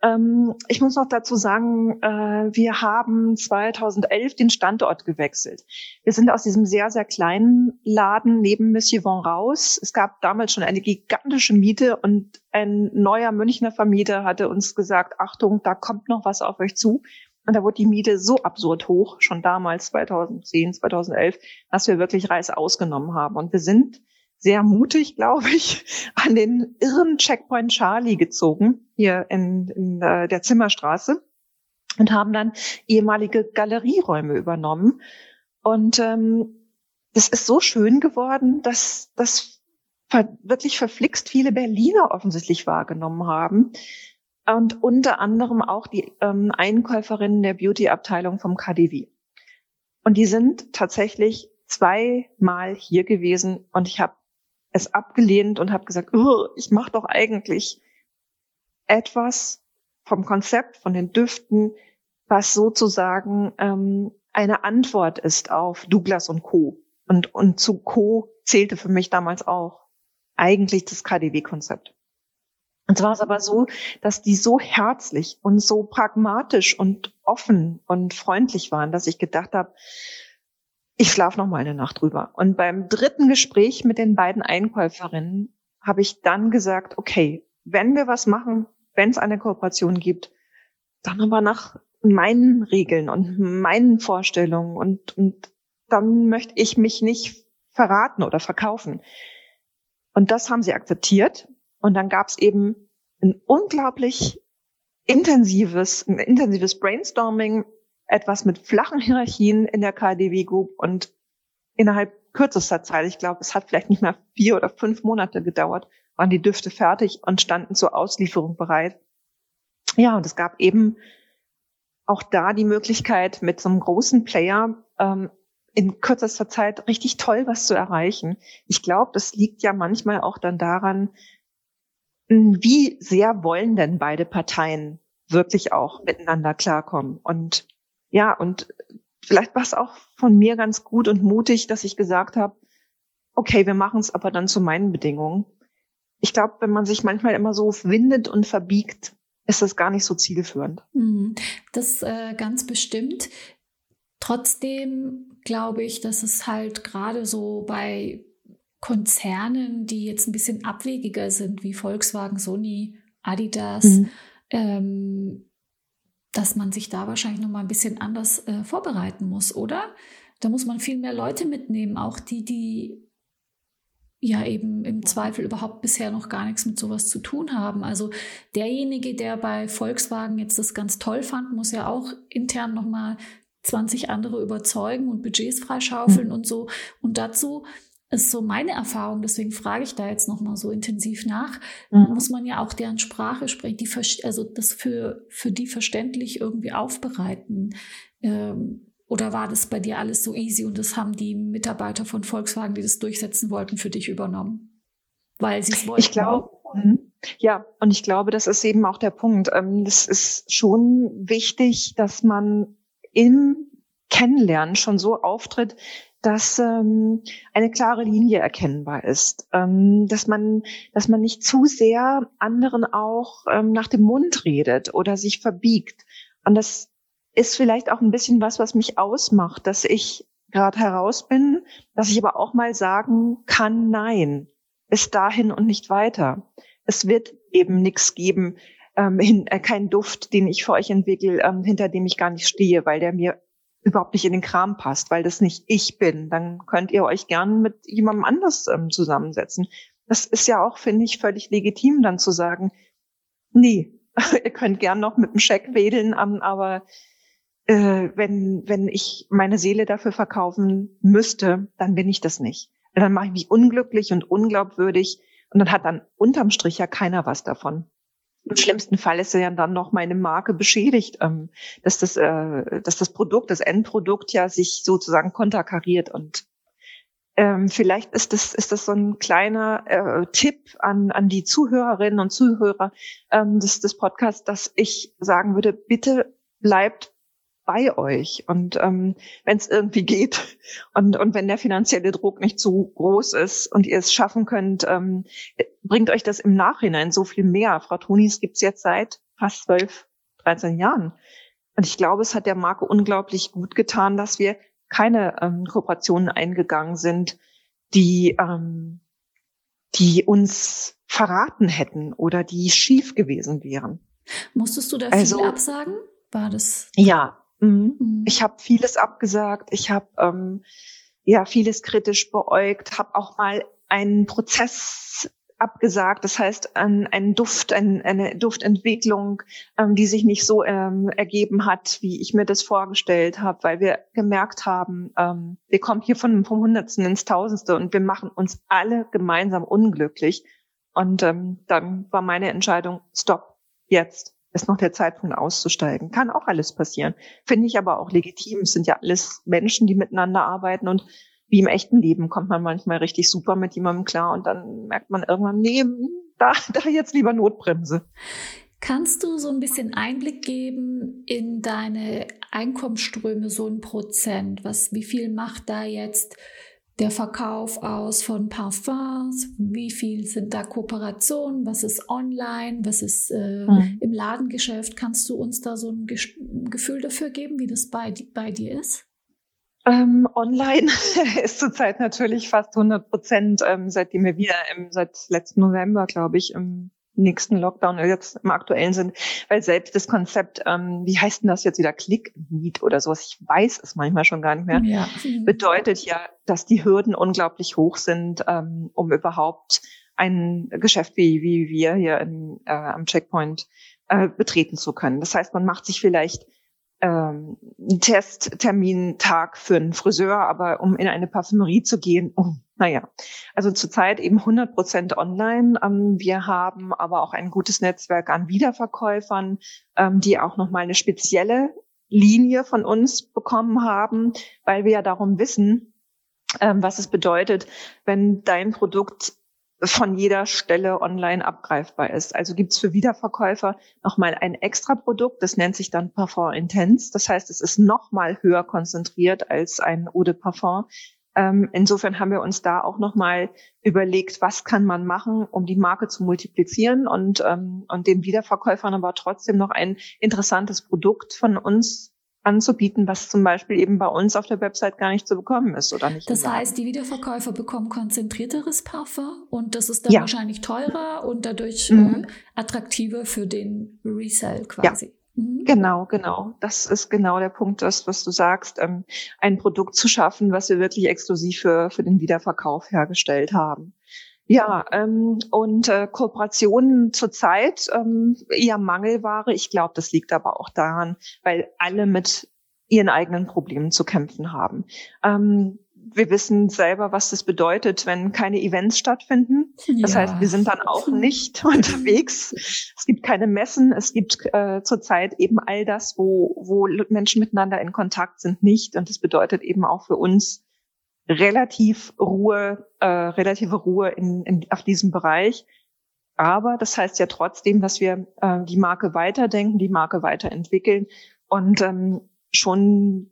B: Ähm, ich muss noch dazu sagen, äh, wir haben 2011 den Standort gewechselt. Wir sind aus diesem sehr, sehr kleinen Laden neben Monsieur Von raus. Es gab damals schon eine gigantische Miete und ein neuer Münchner Vermieter hatte uns gesagt, Achtung, da kommt noch was auf euch zu. Und da wurde die Miete so absurd hoch, schon damals 2010, 2011, dass wir wirklich Reis ausgenommen haben. Und wir sind sehr mutig, glaube ich, an den irren Checkpoint Charlie gezogen, hier in, in äh, der Zimmerstraße, und haben dann ehemalige Galerieräume übernommen. Und ähm, das ist so schön geworden, dass das ver wirklich verflixt viele Berliner offensichtlich wahrgenommen haben. Und unter anderem auch die ähm, Einkäuferinnen der Beauty-Abteilung vom KDW. Und die sind tatsächlich zweimal hier gewesen und ich habe es abgelehnt und habe gesagt, ich mache doch eigentlich etwas vom Konzept, von den Düften, was sozusagen ähm, eine Antwort ist auf Douglas und Co. Und, und zu Co. zählte für mich damals auch eigentlich das KDW-Konzept. Und zwar ist aber so, dass die so herzlich und so pragmatisch und offen und freundlich waren, dass ich gedacht habe, ich schlafe noch mal eine Nacht drüber. Und beim dritten Gespräch mit den beiden Einkäuferinnen habe ich dann gesagt, okay, wenn wir was machen, wenn es eine Kooperation gibt, dann aber nach meinen Regeln und meinen Vorstellungen und, und dann möchte ich mich nicht verraten oder verkaufen. Und das haben sie akzeptiert. Und dann gab es eben ein unglaublich intensives, ein intensives Brainstorming etwas mit flachen Hierarchien in der KDW Group und innerhalb kürzester Zeit, ich glaube, es hat vielleicht nicht mehr vier oder fünf Monate gedauert, waren die Düfte fertig und standen zur Auslieferung bereit. Ja, und es gab eben auch da die Möglichkeit, mit so einem großen Player ähm, in kürzester Zeit richtig toll was zu erreichen. Ich glaube, das liegt ja manchmal auch dann daran, wie sehr wollen denn beide Parteien wirklich auch miteinander klarkommen. Und ja, und vielleicht war es auch von mir ganz gut und mutig, dass ich gesagt habe, okay, wir machen es aber dann zu meinen Bedingungen. Ich glaube, wenn man sich manchmal immer so windet und verbiegt, ist das gar nicht so zielführend.
A: Mhm. Das äh, ganz bestimmt. Trotzdem glaube ich, dass es halt gerade so bei Konzernen, die jetzt ein bisschen abwegiger sind, wie Volkswagen, Sony, Adidas, mhm. ähm, dass man sich da wahrscheinlich noch mal ein bisschen anders äh, vorbereiten muss, oder? Da muss man viel mehr Leute mitnehmen, auch die, die ja eben im Zweifel überhaupt bisher noch gar nichts mit sowas zu tun haben. Also derjenige, der bei Volkswagen jetzt das ganz toll fand, muss ja auch intern noch mal 20 andere überzeugen und Budgets freischaufeln mhm. und so. Und dazu ist so meine Erfahrung, deswegen frage ich da jetzt nochmal so intensiv nach, mhm. muss man ja auch deren Sprache sprechen, die, also das für, für die verständlich irgendwie aufbereiten. Ähm, oder war das bei dir alles so easy und das haben die Mitarbeiter von Volkswagen, die das durchsetzen wollten, für dich übernommen? Weil sie es wollten.
B: Ich glaube, mhm. ja, und ich glaube, das ist eben auch der Punkt. Ähm, es ist schon wichtig, dass man im Kennenlernen schon so auftritt, dass ähm, eine klare Linie erkennbar ist, ähm, dass man, dass man nicht zu sehr anderen auch ähm, nach dem Mund redet oder sich verbiegt. Und das ist vielleicht auch ein bisschen was, was mich ausmacht, dass ich gerade heraus bin, dass ich aber auch mal sagen kann, nein, bis dahin und nicht weiter. Es wird eben nichts geben, ähm, hin, äh, kein Duft, den ich für euch entwickle, ähm, hinter dem ich gar nicht stehe, weil der mir überhaupt nicht in den Kram passt, weil das nicht ich bin, dann könnt ihr euch gern mit jemandem anders ähm, zusammensetzen. Das ist ja auch, finde ich, völlig legitim, dann zu sagen, nee, Ihr könnt gern noch mit dem Scheck wedeln, aber äh, wenn, wenn ich meine Seele dafür verkaufen müsste, dann bin ich das nicht. Dann mache ich mich unglücklich und unglaubwürdig und dann hat dann unterm Strich ja keiner was davon. Im schlimmsten Fall ist ja dann noch meine Marke beschädigt, ähm, dass das, äh, dass das Produkt, das Endprodukt ja sich sozusagen konterkariert. Und ähm, vielleicht ist das, ist das so ein kleiner äh, Tipp an, an die Zuhörerinnen und Zuhörer ähm, des, des Podcasts, dass ich sagen würde, bitte bleibt bei euch. Und ähm, wenn es irgendwie geht und, und wenn der finanzielle Druck nicht zu groß ist und ihr es schaffen könnt, ähm, bringt euch das im Nachhinein so viel mehr. Frau Tonis gibt's jetzt seit fast zwölf, 13 Jahren. Und ich glaube, es hat der Marke unglaublich gut getan, dass wir keine ähm, Kooperationen eingegangen sind, die, ähm, die uns verraten hätten oder die schief gewesen wären.
A: Musstest du da viel also, absagen? War das?
B: Ja, Mhm. mhm. Ich habe vieles abgesagt. Ich habe ähm, ja vieles kritisch beäugt. Habe auch mal einen Prozess abgesagt. Das heißt, ein, ein Duft, ein, eine Duftentwicklung, ähm, die sich nicht so ähm, ergeben hat, wie ich mir das vorgestellt habe, weil wir gemerkt haben, ähm, wir kommen hier von, vom Hundertsten ins Tausendste und wir machen uns alle gemeinsam unglücklich. Und ähm, dann war meine Entscheidung, stopp, jetzt ist noch der Zeitpunkt auszusteigen. Kann auch alles passieren. Finde ich aber auch legitim. Es sind ja alles Menschen, die miteinander arbeiten und wie im echten Leben kommt man manchmal richtig super mit jemandem klar und dann merkt man irgendwann, nee, da, da jetzt lieber Notbremse.
A: Kannst du so ein bisschen Einblick geben in deine Einkommensströme, so ein Prozent? Was, wie viel macht da jetzt der Verkauf aus von Parfums, wie viel sind da Kooperationen, was ist online, was ist äh, mhm. im Ladengeschäft. Kannst du uns da so ein Gefühl dafür geben, wie das bei, bei dir ist?
B: Ähm, online ist zurzeit natürlich fast 100 Prozent, ähm, seitdem wir wieder im, seit letzten November, glaube ich, im nächsten Lockdown jetzt im aktuellen sind, weil selbst das Konzept, ähm, wie heißt denn das jetzt wieder, Click-Meet oder sowas, ich weiß es manchmal schon gar nicht mehr, ja. bedeutet ja, dass die Hürden unglaublich hoch sind, ähm, um überhaupt ein Geschäft wie, wie wir hier in, äh, am Checkpoint äh, betreten zu können. Das heißt, man macht sich vielleicht ähm, Testtermin-Tag für einen Friseur, aber um in eine Parfümerie zu gehen, oh, naja, also zurzeit eben 100 Prozent online. Ähm, wir haben aber auch ein gutes Netzwerk an Wiederverkäufern, ähm, die auch nochmal eine spezielle Linie von uns bekommen haben, weil wir ja darum wissen, ähm, was es bedeutet, wenn dein Produkt von jeder Stelle online abgreifbar ist. Also gibt es für Wiederverkäufer nochmal ein extra Produkt, das nennt sich dann Parfum Intense. Das heißt, es ist nochmal höher konzentriert als ein Eau de Parfum. Ähm, insofern haben wir uns da auch nochmal überlegt, was kann man machen, um die Marke zu multiplizieren und, ähm, und den Wiederverkäufern aber trotzdem noch ein interessantes Produkt von uns anzubieten, was zum Beispiel eben bei uns auf der Website gar nicht zu bekommen ist oder nicht.
A: Das heißt, die Wiederverkäufer bekommen konzentrierteres Parfum und das ist dann ja. wahrscheinlich teurer und dadurch mhm. äh, attraktiver für den Resell quasi. Ja.
B: Mhm. Genau, genau. Das ist genau der Punkt, das, was du sagst, ähm, ein Produkt zu schaffen, was wir wirklich exklusiv für, für den Wiederverkauf hergestellt haben. Ja, ähm, und äh, Kooperationen zurzeit ähm, eher Mangelware. Ich glaube, das liegt aber auch daran, weil alle mit ihren eigenen Problemen zu kämpfen haben. Ähm, wir wissen selber, was das bedeutet, wenn keine Events stattfinden. Das ja. heißt, wir sind dann auch nicht unterwegs. Es gibt keine Messen. Es gibt äh, zurzeit eben all das, wo, wo Menschen miteinander in Kontakt sind, nicht. Und das bedeutet eben auch für uns relativ Ruhe, äh, relative Ruhe in, in, auf diesem Bereich. Aber das heißt ja trotzdem, dass wir äh, die Marke weiterdenken, die Marke weiterentwickeln und ähm, schon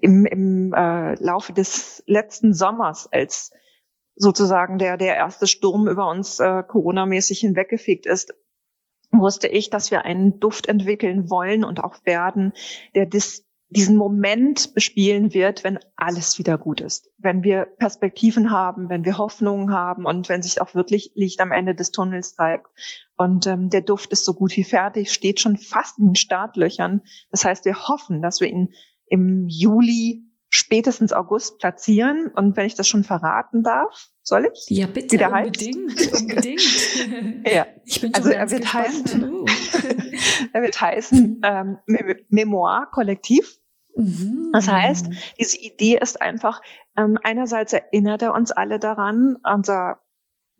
B: im, im äh, Laufe des letzten Sommers, als sozusagen der, der erste Sturm über uns äh, Corona-mäßig hinweggefegt ist, wusste ich, dass wir einen Duft entwickeln wollen und auch werden, der dis, diesen Moment bespielen wird, wenn alles wieder gut ist. Wenn wir Perspektiven haben, wenn wir Hoffnungen haben und wenn sich auch wirklich Licht am Ende des Tunnels zeigt. Und ähm, der Duft ist so gut wie fertig, steht schon fast in den Startlöchern. Das heißt, wir hoffen, dass wir ihn im Juli, spätestens August platzieren. Und wenn ich das schon verraten darf, soll ich?
A: Ja, bitte, unbedingt, unbedingt.
B: ja. Ich bin schon also er wird heißen, Er wird heißen ähm, Memoir Kollektiv. Mhm. Das heißt, diese Idee ist einfach, ähm, einerseits erinnert er uns alle daran, unser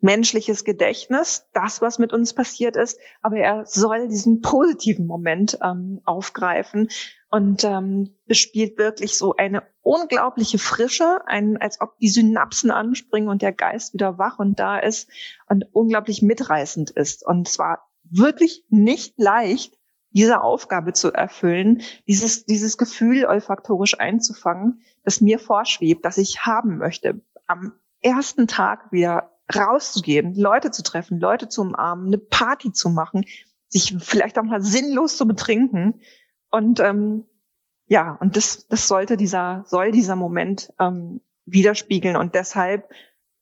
B: menschliches Gedächtnis, das, was mit uns passiert ist, aber er soll diesen positiven Moment ähm, aufgreifen und ähm, bespielt wirklich so eine unglaubliche Frische, ein, als ob die Synapsen anspringen und der Geist wieder wach und da ist und unglaublich mitreißend ist. Und zwar wirklich nicht leicht, diese Aufgabe zu erfüllen, dieses, dieses Gefühl olfaktorisch einzufangen, das mir vorschwebt, das ich haben möchte, am ersten Tag wieder rauszugehen, Leute zu treffen, Leute zu umarmen, eine Party zu machen, sich vielleicht auch mal sinnlos zu betrinken. Und ähm, ja, und das, das sollte dieser, soll dieser Moment ähm, widerspiegeln. Und deshalb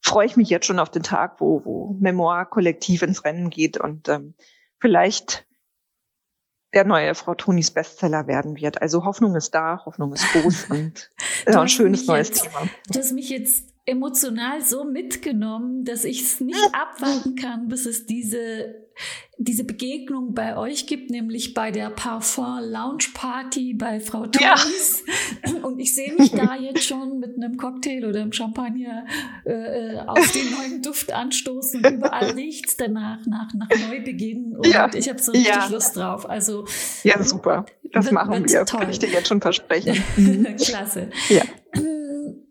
B: freue ich mich jetzt schon auf den Tag, wo, wo Memoir kollektiv ins Rennen geht und ähm, vielleicht der neue Frau Tonis Bestseller werden wird. Also Hoffnung ist da, Hoffnung ist groß und ist ein schönes neues
A: jetzt,
B: Thema.
A: Du hast mich jetzt emotional so mitgenommen, dass ich es nicht abwarten kann, bis es diese, diese Begegnung bei euch gibt, nämlich bei der Parfum Lounge Party bei Frau Thomas. Ja. Und ich sehe mich da jetzt schon mit einem Cocktail oder einem Champagner äh, auf den neuen Duft anstoßen und überall riecht's danach nach, nach Neubeginn. Und ja. ich habe so richtig ja. Lust drauf. Also
B: Ja, super. Das wird, machen wir. Toll. Kann ich dir jetzt schon versprechen.
A: Klasse. Ja.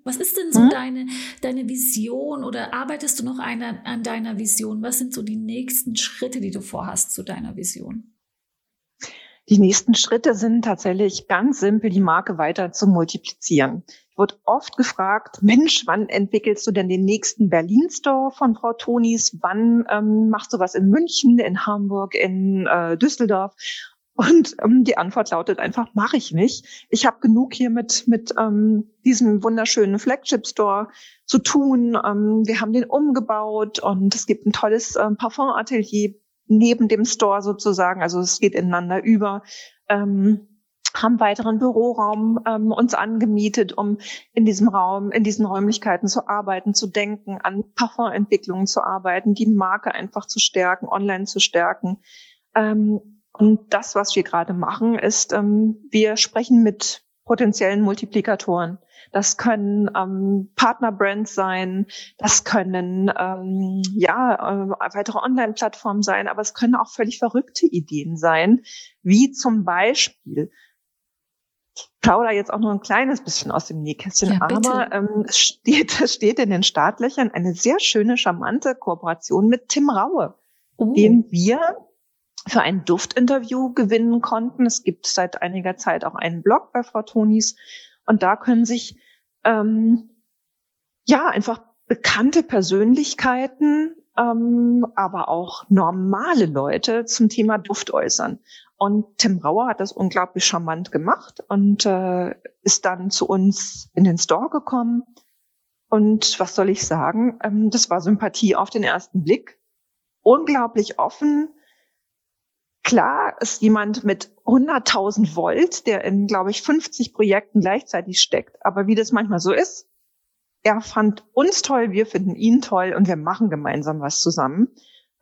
A: Was ist denn so hm? deine, deine Vision oder arbeitest du noch eine, an deiner Vision? Was sind so die nächsten Schritte, die du vorhast zu deiner Vision?
B: Die nächsten Schritte sind tatsächlich ganz simpel, die Marke weiter zu multiplizieren. Ich wurde oft gefragt, Mensch, wann entwickelst du denn den nächsten Berlin-Store von Frau Tonis? Wann ähm, machst du was in München, in Hamburg, in äh, Düsseldorf? Und ähm, die Antwort lautet einfach, mache ich nicht. Ich habe genug hier mit, mit ähm, diesem wunderschönen Flagship-Store zu tun. Ähm, wir haben den umgebaut und es gibt ein tolles ähm, Parfumatelier neben dem Store sozusagen. Also es geht ineinander über. Ähm, haben weiteren Büroraum ähm, uns angemietet, um in diesem Raum, in diesen Räumlichkeiten zu arbeiten, zu denken, an Parfumentwicklungen zu arbeiten, die Marke einfach zu stärken, online zu stärken. Ähm, und das, was wir gerade machen, ist, ähm, wir sprechen mit potenziellen Multiplikatoren. Das können ähm, Partnerbrands sein, das können ähm, ja äh, weitere Online-Plattformen sein, aber es können auch völlig verrückte Ideen sein, wie zum Beispiel ich plaudere jetzt auch nur ein kleines bisschen aus dem Nähkästchen, ja, aber ähm, es, steht, es steht in den Startlöchern eine sehr schöne, charmante Kooperation mit Tim Raue, oh. den wir für ein Duftinterview gewinnen konnten. Es gibt seit einiger Zeit auch einen Blog bei Frau Tonis und da können sich ähm, ja einfach bekannte Persönlichkeiten, ähm, aber auch normale Leute zum Thema Duft äußern. Und Tim Rauer hat das unglaublich charmant gemacht und äh, ist dann zu uns in den Store gekommen. Und was soll ich sagen? Ähm, das war Sympathie auf den ersten Blick. Unglaublich offen, Klar ist jemand mit 100.000 Volt, der in, glaube ich, 50 Projekten gleichzeitig steckt. Aber wie das manchmal so ist, er fand uns toll, wir finden ihn toll und wir machen gemeinsam was zusammen.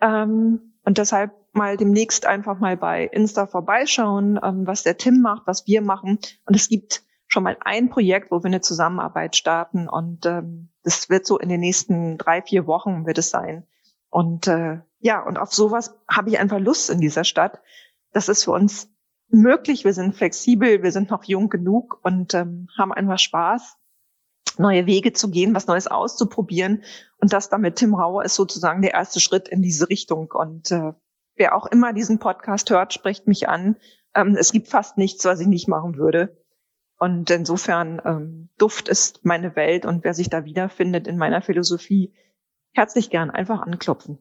B: Ähm, und deshalb mal demnächst einfach mal bei Insta vorbeischauen, ähm, was der Tim macht, was wir machen. Und es gibt schon mal ein Projekt, wo wir eine Zusammenarbeit starten. Und ähm, das wird so in den nächsten drei, vier Wochen wird es sein. Und äh, ja, und auf sowas habe ich einfach Lust in dieser Stadt. Das ist für uns möglich. Wir sind flexibel, wir sind noch jung genug und ähm, haben einfach Spaß, neue Wege zu gehen, was Neues auszuprobieren. Und das damit Tim Rauer ist sozusagen der erste Schritt in diese Richtung. Und äh, wer auch immer diesen Podcast hört, spricht mich an. Ähm, es gibt fast nichts, was ich nicht machen würde. Und insofern, ähm, Duft ist meine Welt und wer sich da wiederfindet in meiner Philosophie, herzlich gern einfach anklopfen.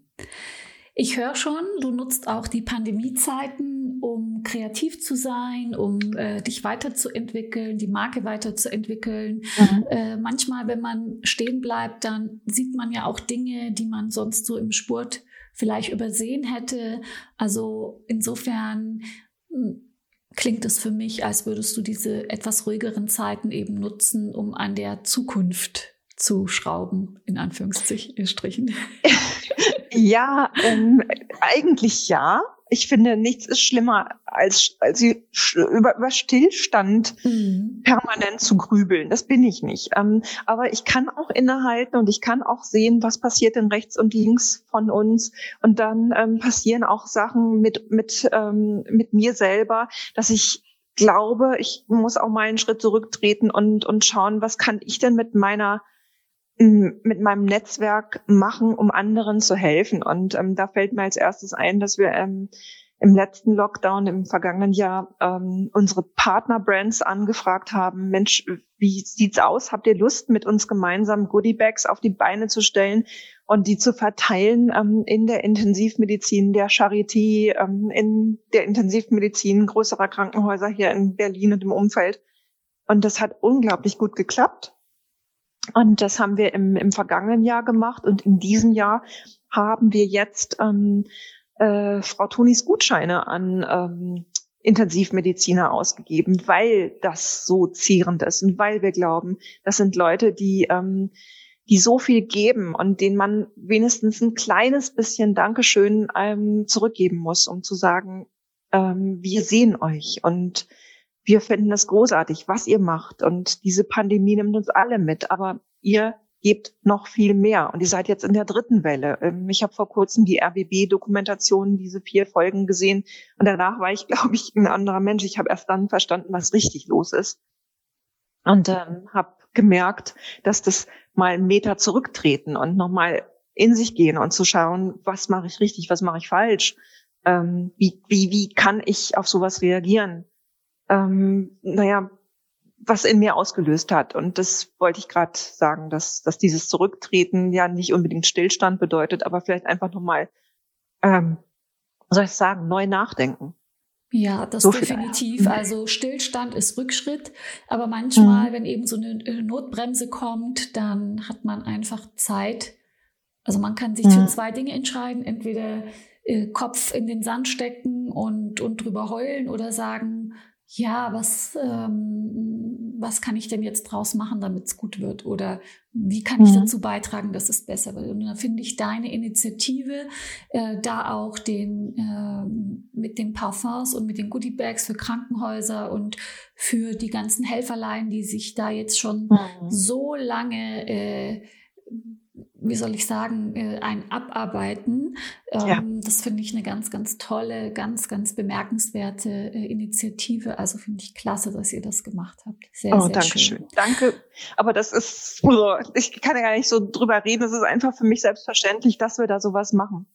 A: Ich höre schon, du nutzt auch die Pandemiezeiten, um kreativ zu sein, um äh, dich weiterzuentwickeln, die Marke weiterzuentwickeln. Mhm. Äh, manchmal, wenn man stehen bleibt, dann sieht man ja auch Dinge, die man sonst so im Sport vielleicht übersehen hätte. Also insofern hm, klingt es für mich, als würdest du diese etwas ruhigeren Zeiten eben nutzen, um an der Zukunft zu schrauben, in Anführungsstrichen.
B: Ja, ähm, eigentlich ja. ich finde, nichts ist schlimmer, als, als über, über Stillstand mhm. permanent zu grübeln. Das bin ich nicht. Ähm, aber ich kann auch innehalten und ich kann auch sehen, was passiert denn rechts und links von uns. Und dann ähm, passieren auch Sachen mit, mit, ähm, mit mir selber, dass ich glaube, ich muss auch mal einen Schritt zurücktreten und, und schauen, was kann ich denn mit meiner mit meinem Netzwerk machen, um anderen zu helfen. Und ähm, da fällt mir als erstes ein, dass wir ähm, im letzten Lockdown im vergangenen Jahr ähm, unsere Partnerbrands angefragt haben, Mensch, wie sieht's aus? Habt ihr Lust, mit uns gemeinsam Goodiebags auf die Beine zu stellen und die zu verteilen ähm, in der Intensivmedizin, der Charité, ähm, in der Intensivmedizin größerer Krankenhäuser hier in Berlin und im Umfeld? Und das hat unglaublich gut geklappt. Und das haben wir im, im vergangenen Jahr gemacht. Und in diesem Jahr haben wir jetzt ähm, äh, Frau Tonis Gutscheine an ähm, Intensivmediziner ausgegeben, weil das so zehrend ist und weil wir glauben, das sind Leute, die ähm, die so viel geben und denen man wenigstens ein kleines bisschen Dankeschön ähm, zurückgeben muss, um zu sagen, ähm, wir sehen euch und wir finden es großartig, was ihr macht. Und diese Pandemie nimmt uns alle mit, aber ihr gebt noch viel mehr. Und ihr seid jetzt in der dritten Welle. Ähm, ich habe vor kurzem die RBB-Dokumentation, diese vier Folgen gesehen. Und danach war ich, glaube ich, ein anderer Mensch. Ich habe erst dann verstanden, was richtig los ist. Und ähm, habe gemerkt, dass das mal einen Meter zurücktreten und nochmal in sich gehen und zu schauen, was mache ich richtig, was mache ich falsch, ähm, wie, wie, wie kann ich auf sowas reagieren, ähm, naja, was in mir ausgelöst hat. Und das wollte ich gerade sagen, dass, dass dieses Zurücktreten ja nicht unbedingt Stillstand bedeutet, aber vielleicht einfach nochmal, ähm, soll ich sagen, neu nachdenken.
A: Ja, das so definitiv. Viel. Also Stillstand ist Rückschritt, aber manchmal, mhm. wenn eben so eine Notbremse kommt, dann hat man einfach Zeit. Also man kann sich mhm. für zwei Dinge entscheiden, entweder äh, Kopf in den Sand stecken und, und drüber heulen oder sagen, ja, was, ähm, was kann ich denn jetzt draus machen, damit es gut wird? Oder wie kann ich mhm. dazu beitragen, dass es besser wird? Und da finde ich deine Initiative, äh, da auch den äh, mit den Parfums und mit den Goodiebags für Krankenhäuser und für die ganzen Helferlein, die sich da jetzt schon mhm. so lange äh, wie soll ich sagen, äh, ein Abarbeiten. Ja. Ähm, das finde ich eine ganz, ganz tolle, ganz, ganz bemerkenswerte äh, Initiative. Also finde ich klasse, dass ihr das gemacht habt.
B: Sehr, oh, sehr danke schön. schön. Danke. Aber das ist, ich kann ja gar nicht so drüber reden. Es ist einfach für mich selbstverständlich, dass wir da sowas machen.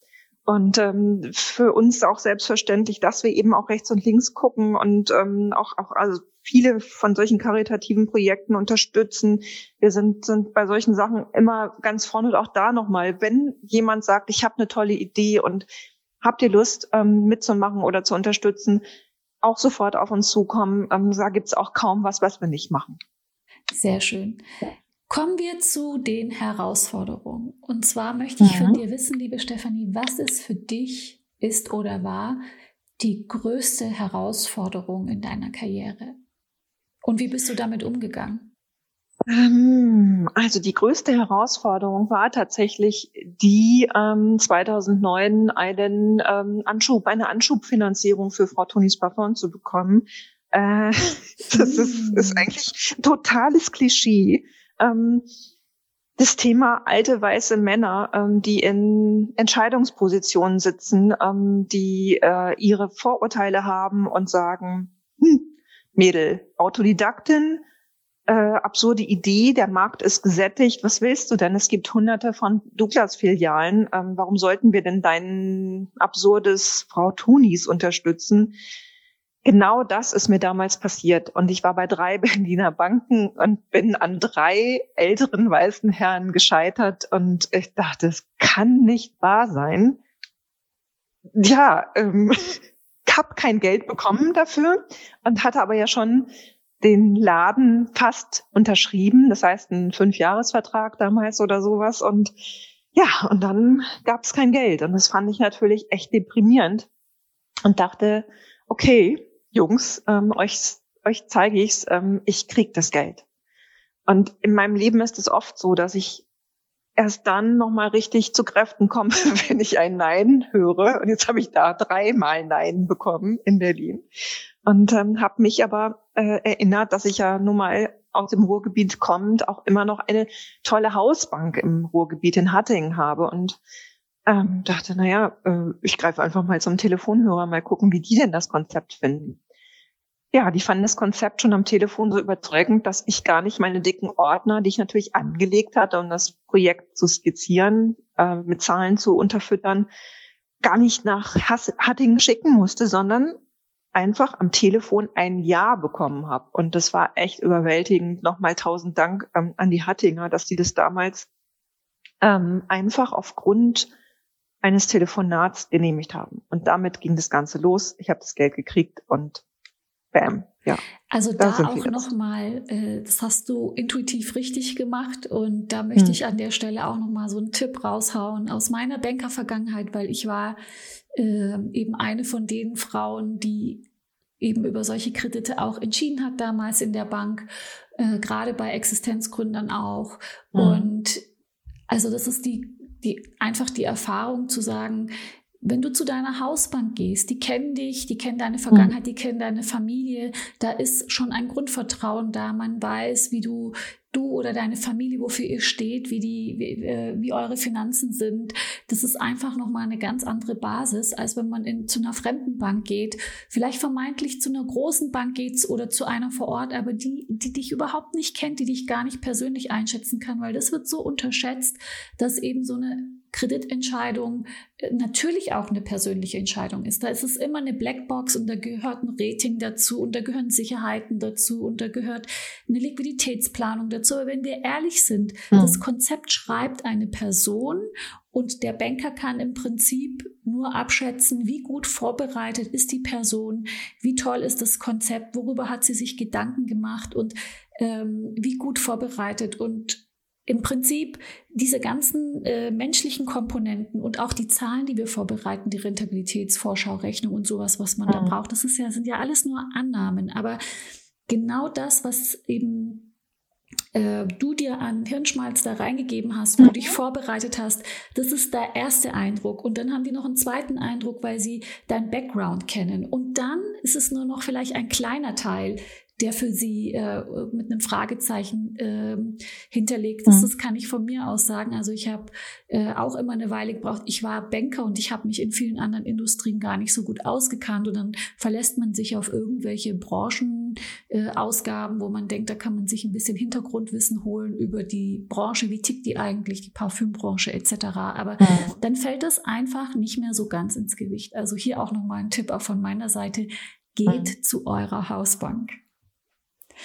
B: Und ähm, für uns auch selbstverständlich, dass wir eben auch rechts und links gucken und ähm, auch, auch also viele von solchen karitativen Projekten unterstützen. Wir sind, sind bei solchen Sachen immer ganz vorne und auch da nochmal, wenn jemand sagt, ich habe eine tolle Idee und habt ihr Lust ähm, mitzumachen oder zu unterstützen, auch sofort auf uns zukommen. Ähm, da gibt's auch kaum was, was wir nicht machen.
A: Sehr schön. Kommen wir zu den Herausforderungen. Und zwar möchte ich mhm. von dir wissen, liebe Stefanie, was es für dich ist oder war die größte Herausforderung in deiner Karriere? Und wie bist du damit umgegangen?
B: Ähm, also die größte Herausforderung war tatsächlich die ähm, 2009 einen ähm, Anschub, eine Anschubfinanzierung für Frau Tonis Parfum zu bekommen. Äh, das ist, ist eigentlich ein totales Klischee ähm, das Thema alte weiße Männer, ähm, die in Entscheidungspositionen sitzen, ähm, die äh, ihre Vorurteile haben und sagen, hm, Mädel, Autodidaktin, äh, absurde Idee, der Markt ist gesättigt, was willst du denn? Es gibt hunderte von Douglas-Filialen, ähm, warum sollten wir denn dein absurdes Frau Tunis unterstützen? Genau das ist mir damals passiert. Und ich war bei drei Berliner Banken und bin an drei älteren weißen Herren gescheitert. Und ich dachte, es kann nicht wahr sein. Ja, ähm, habe kein Geld bekommen dafür und hatte aber ja schon den Laden fast unterschrieben. Das heißt, ein Fünfjahresvertrag damals oder sowas. Und ja, und dann gab es kein Geld. Und das fand ich natürlich echt deprimierend und dachte, okay, Jungs, ähm, euch, euch zeige ich's, ähm, ich krieg das Geld. Und in meinem Leben ist es oft so, dass ich erst dann nochmal richtig zu Kräften komme, wenn ich ein Nein höre. Und jetzt habe ich da dreimal Nein bekommen in Berlin. Und ähm, habe mich aber äh, erinnert, dass ich ja nun mal aus dem Ruhrgebiet kommt, auch immer noch eine tolle Hausbank im Ruhrgebiet in Hattingen habe. Und ähm, dachte, naja, äh, ich greife einfach mal zum Telefonhörer, mal gucken, wie die denn das Konzept finden ja, die fanden das Konzept schon am Telefon so überzeugend, dass ich gar nicht meine dicken Ordner, die ich natürlich angelegt hatte, um das Projekt zu skizzieren, äh, mit Zahlen zu unterfüttern, gar nicht nach Hattingen schicken musste, sondern einfach am Telefon ein Ja bekommen habe. Und das war echt überwältigend. Nochmal tausend Dank ähm, an die Hattinger, dass die das damals ähm, einfach aufgrund eines Telefonats genehmigt haben. Und damit ging das Ganze los. Ich habe das Geld gekriegt und Bam. Ja.
A: Also da, da auch nochmal, äh, das hast du intuitiv richtig gemacht und da möchte hm. ich an der Stelle auch nochmal so einen Tipp raushauen aus meiner Banker-Vergangenheit, weil ich war äh, eben eine von den Frauen, die eben über solche Kredite auch entschieden hat damals in der Bank, äh, gerade bei Existenzgründern auch. Hm. Und also das ist die, die einfach die Erfahrung zu sagen, wenn du zu deiner Hausbank gehst, die kennen dich, die kennen deine Vergangenheit, die kennen deine Familie, da ist schon ein Grundvertrauen da. Man weiß, wie du du oder deine Familie, wofür ihr steht, wie die, wie, äh, wie eure Finanzen sind. Das ist einfach nochmal eine ganz andere Basis, als wenn man in, zu einer fremden Bank geht. Vielleicht vermeintlich zu einer großen Bank geht oder zu einer vor Ort, aber die, die dich überhaupt nicht kennt, die dich gar nicht persönlich einschätzen kann, weil das wird so unterschätzt, dass eben so eine Kreditentscheidung äh, natürlich auch eine persönliche Entscheidung ist. Da ist es immer eine Blackbox und da gehört ein Rating dazu und da gehören Sicherheiten dazu und da gehört eine Liquiditätsplanung dazu. Aber wenn wir ehrlich sind, mhm. das Konzept schreibt eine Person und der Banker kann im Prinzip nur abschätzen, wie gut vorbereitet ist die Person, wie toll ist das Konzept, worüber hat sie sich Gedanken gemacht und ähm, wie gut vorbereitet und im Prinzip diese ganzen äh, menschlichen Komponenten und auch die Zahlen, die wir vorbereiten, die Rentabilitätsvorschaurechnung und sowas, was man mhm. da braucht, das ist ja, sind ja alles nur Annahmen. Aber genau das, was eben äh, du dir an Hirnschmalz da reingegeben hast, wo mhm. du dich vorbereitet hast, das ist der erste Eindruck. Und dann haben die noch einen zweiten Eindruck, weil sie dein Background kennen. Und dann ist es nur noch vielleicht ein kleiner Teil, der für sie äh, mit einem Fragezeichen äh, hinterlegt ist. Mhm. Das kann ich von mir aus sagen. Also ich habe äh, auch immer eine Weile gebraucht. Ich war Banker und ich habe mich in vielen anderen Industrien gar nicht so gut ausgekannt. Und dann verlässt man sich auf irgendwelche Branchenausgaben, äh, wo man denkt, da kann man sich ein bisschen Hintergrundwissen holen über die Branche, wie tickt die eigentlich, die Parfümbranche etc. Aber mhm. dann fällt das einfach nicht mehr so ganz ins Gewicht. Also hier auch nochmal ein Tipp auch von meiner Seite. Geht mhm. zu eurer Hausbank.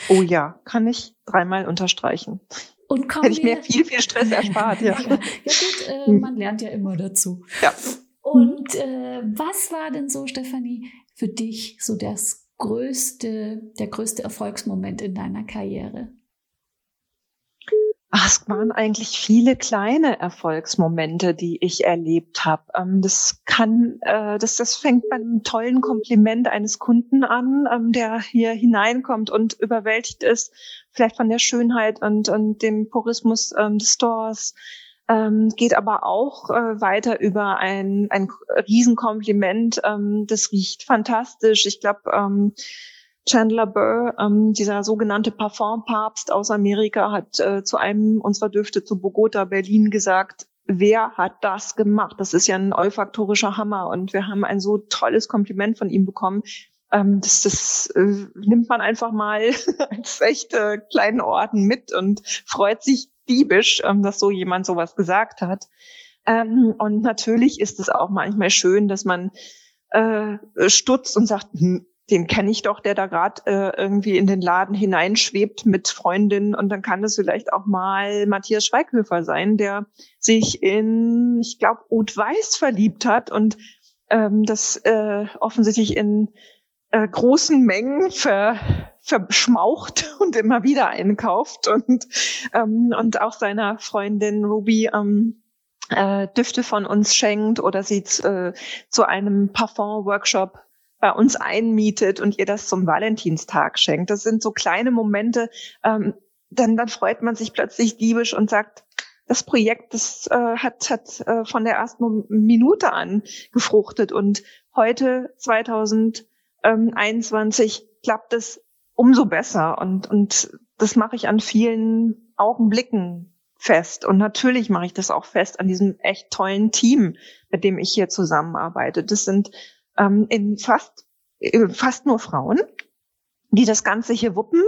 B: Oh ja, kann ich dreimal unterstreichen. Und kommen Hätte ich mir viel, viel Stress erspart, ja.
A: ja, ja gut, äh, hm. man lernt ja immer dazu. Ja. Und äh, was war denn so, Stefanie, für dich so das größte, der größte Erfolgsmoment in deiner Karriere?
B: Ach, es waren eigentlich viele kleine Erfolgsmomente, die ich erlebt habe. Ähm, das kann, äh, das, das fängt bei einem tollen Kompliment eines Kunden an, ähm, der hier hineinkommt und überwältigt ist, vielleicht von der Schönheit und, und dem Purismus ähm, des Stores. Geht aber auch äh, weiter über ein, ein Riesenkompliment. Das riecht fantastisch. Ich glaube, Chandler Burr, ähm, dieser sogenannte Parfum-Papst aus Amerika, hat äh, zu einem unserer Düfte zu Bogota, Berlin gesagt, wer hat das gemacht? Das ist ja ein olfaktorischer Hammer und wir haben ein so tolles Kompliment von ihm bekommen. Ähm, das das äh, nimmt man einfach mal als echte kleinen Orden mit und freut sich diebisch, ähm, dass so jemand sowas gesagt hat. Ähm, und natürlich ist es auch manchmal schön, dass man äh, stutzt und sagt, hm, den kenne ich doch, der da gerade äh, irgendwie in den Laden hineinschwebt mit Freundinnen und dann kann es vielleicht auch mal Matthias Schweighöfer sein, der sich in, ich glaube, Ut Weiß verliebt hat und ähm, das äh, offensichtlich in äh, großen Mengen ver, verschmaucht und immer wieder einkauft. Und ähm, und auch seiner Freundin Ruby ähm, äh, Düfte von uns schenkt oder sie äh, zu einem Parfum-Workshop bei uns einmietet und ihr das zum Valentinstag schenkt. Das sind so kleine Momente, ähm, dann, dann freut man sich plötzlich diebisch und sagt, das Projekt, das äh, hat, hat äh, von der ersten Minute an gefruchtet und heute 2021 klappt es umso besser und, und das mache ich an vielen Augenblicken fest. Und natürlich mache ich das auch fest an diesem echt tollen Team, mit dem ich hier zusammenarbeite. Das sind ähm, in fast, äh, fast nur Frauen, die das Ganze hier wuppen.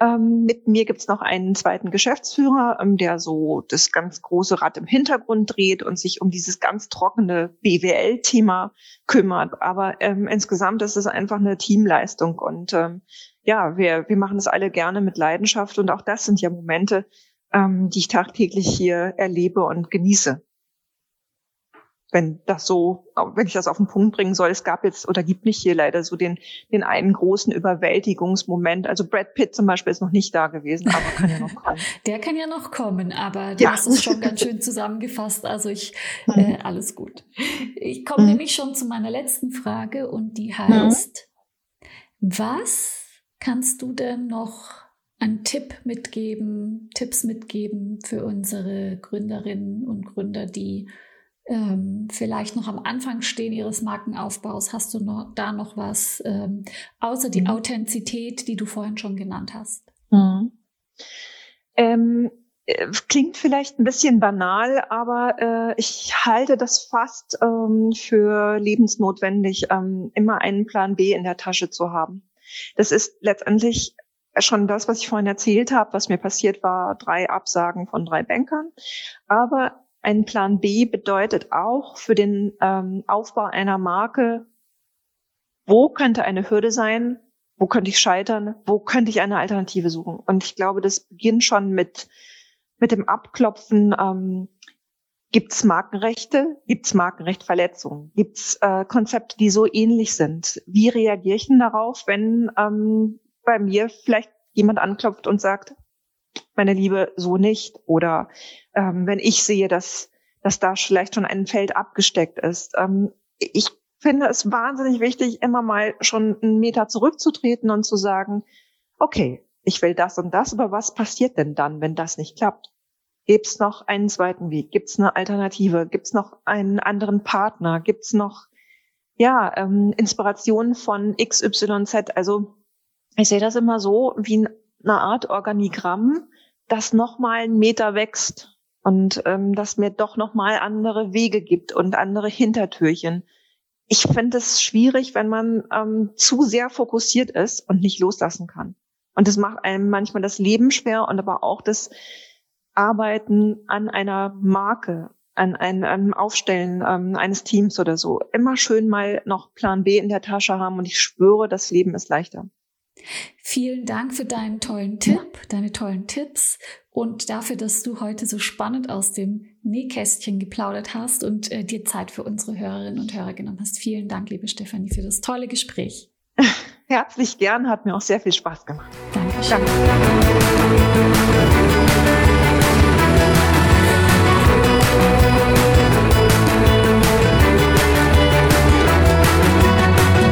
B: Ähm, mit mir gibt's noch einen zweiten Geschäftsführer, ähm, der so das ganz große Rad im Hintergrund dreht und sich um dieses ganz trockene BWL-Thema kümmert. Aber ähm, insgesamt ist es einfach eine Teamleistung und ähm, ja, wir, wir machen das alle gerne mit Leidenschaft und auch das sind ja Momente, ähm, die ich tagtäglich hier erlebe und genieße. Wenn das so, wenn ich das auf den Punkt bringen soll, es gab jetzt oder gibt nicht hier leider so den, den einen großen Überwältigungsmoment. Also Brad Pitt zum Beispiel ist noch nicht da gewesen, aber kann ja noch kommen.
A: Der kann ja noch kommen, aber du ja. hast es schon ganz schön zusammengefasst. Also ich, mhm. äh, alles gut. Ich komme mhm. nämlich schon zu meiner letzten Frage und die heißt, mhm. was kannst du denn noch einen Tipp mitgeben, Tipps mitgeben für unsere Gründerinnen und Gründer, die ähm, vielleicht noch am Anfang stehen ihres Markenaufbaus? Hast du noch, da noch was ähm, außer die mhm. Authentizität, die du vorhin schon genannt hast? Mhm.
B: Ähm, äh, klingt vielleicht ein bisschen banal, aber äh, ich halte das fast ähm, für lebensnotwendig, ähm, immer einen Plan B in der Tasche zu haben. Das ist letztendlich schon das, was ich vorhin erzählt habe, was mir passiert war, drei Absagen von drei Bankern. Aber ein Plan B bedeutet auch für den ähm, Aufbau einer Marke, wo könnte eine Hürde sein, wo könnte ich scheitern, wo könnte ich eine Alternative suchen. Und ich glaube, das beginnt schon mit, mit dem Abklopfen, ähm, Gibt es Markenrechte? Gibt es Markenrechtverletzungen? Gibt es äh, Konzepte, die so ähnlich sind? Wie reagiere ich denn darauf, wenn ähm, bei mir vielleicht jemand anklopft und sagt, meine Liebe, so nicht. Oder ähm, wenn ich sehe, dass, dass da vielleicht schon ein Feld abgesteckt ist. Ähm, ich finde es wahnsinnig wichtig, immer mal schon einen Meter zurückzutreten und zu sagen, okay, ich will das und das, aber was passiert denn dann, wenn das nicht klappt? Gibt es noch einen zweiten Weg? Gibt es eine Alternative? Gibt es noch einen anderen Partner? Gibt es noch ja ähm, Inspirationen von XYZ? Also ich sehe das immer so wie eine Art Organigramm, das nochmal einen Meter wächst und ähm, das mir doch nochmal andere Wege gibt und andere Hintertürchen. Ich finde es schwierig, wenn man ähm, zu sehr fokussiert ist und nicht loslassen kann. Und das macht einem manchmal das Leben schwer und aber auch das Arbeiten an einer Marke, an einem Aufstellen ähm, eines Teams oder so. Immer schön mal noch Plan B in der Tasche haben und ich schwöre, das Leben ist leichter.
A: Vielen Dank für deinen tollen Tipp, deine tollen Tipps und dafür, dass du heute so spannend aus dem Nähkästchen geplaudert hast und äh, dir Zeit für unsere Hörerinnen und Hörer genommen hast. Vielen Dank, liebe Stefanie, für das tolle Gespräch.
B: Herzlich gern, hat mir auch sehr viel Spaß gemacht.
A: Dankeschön. Danke.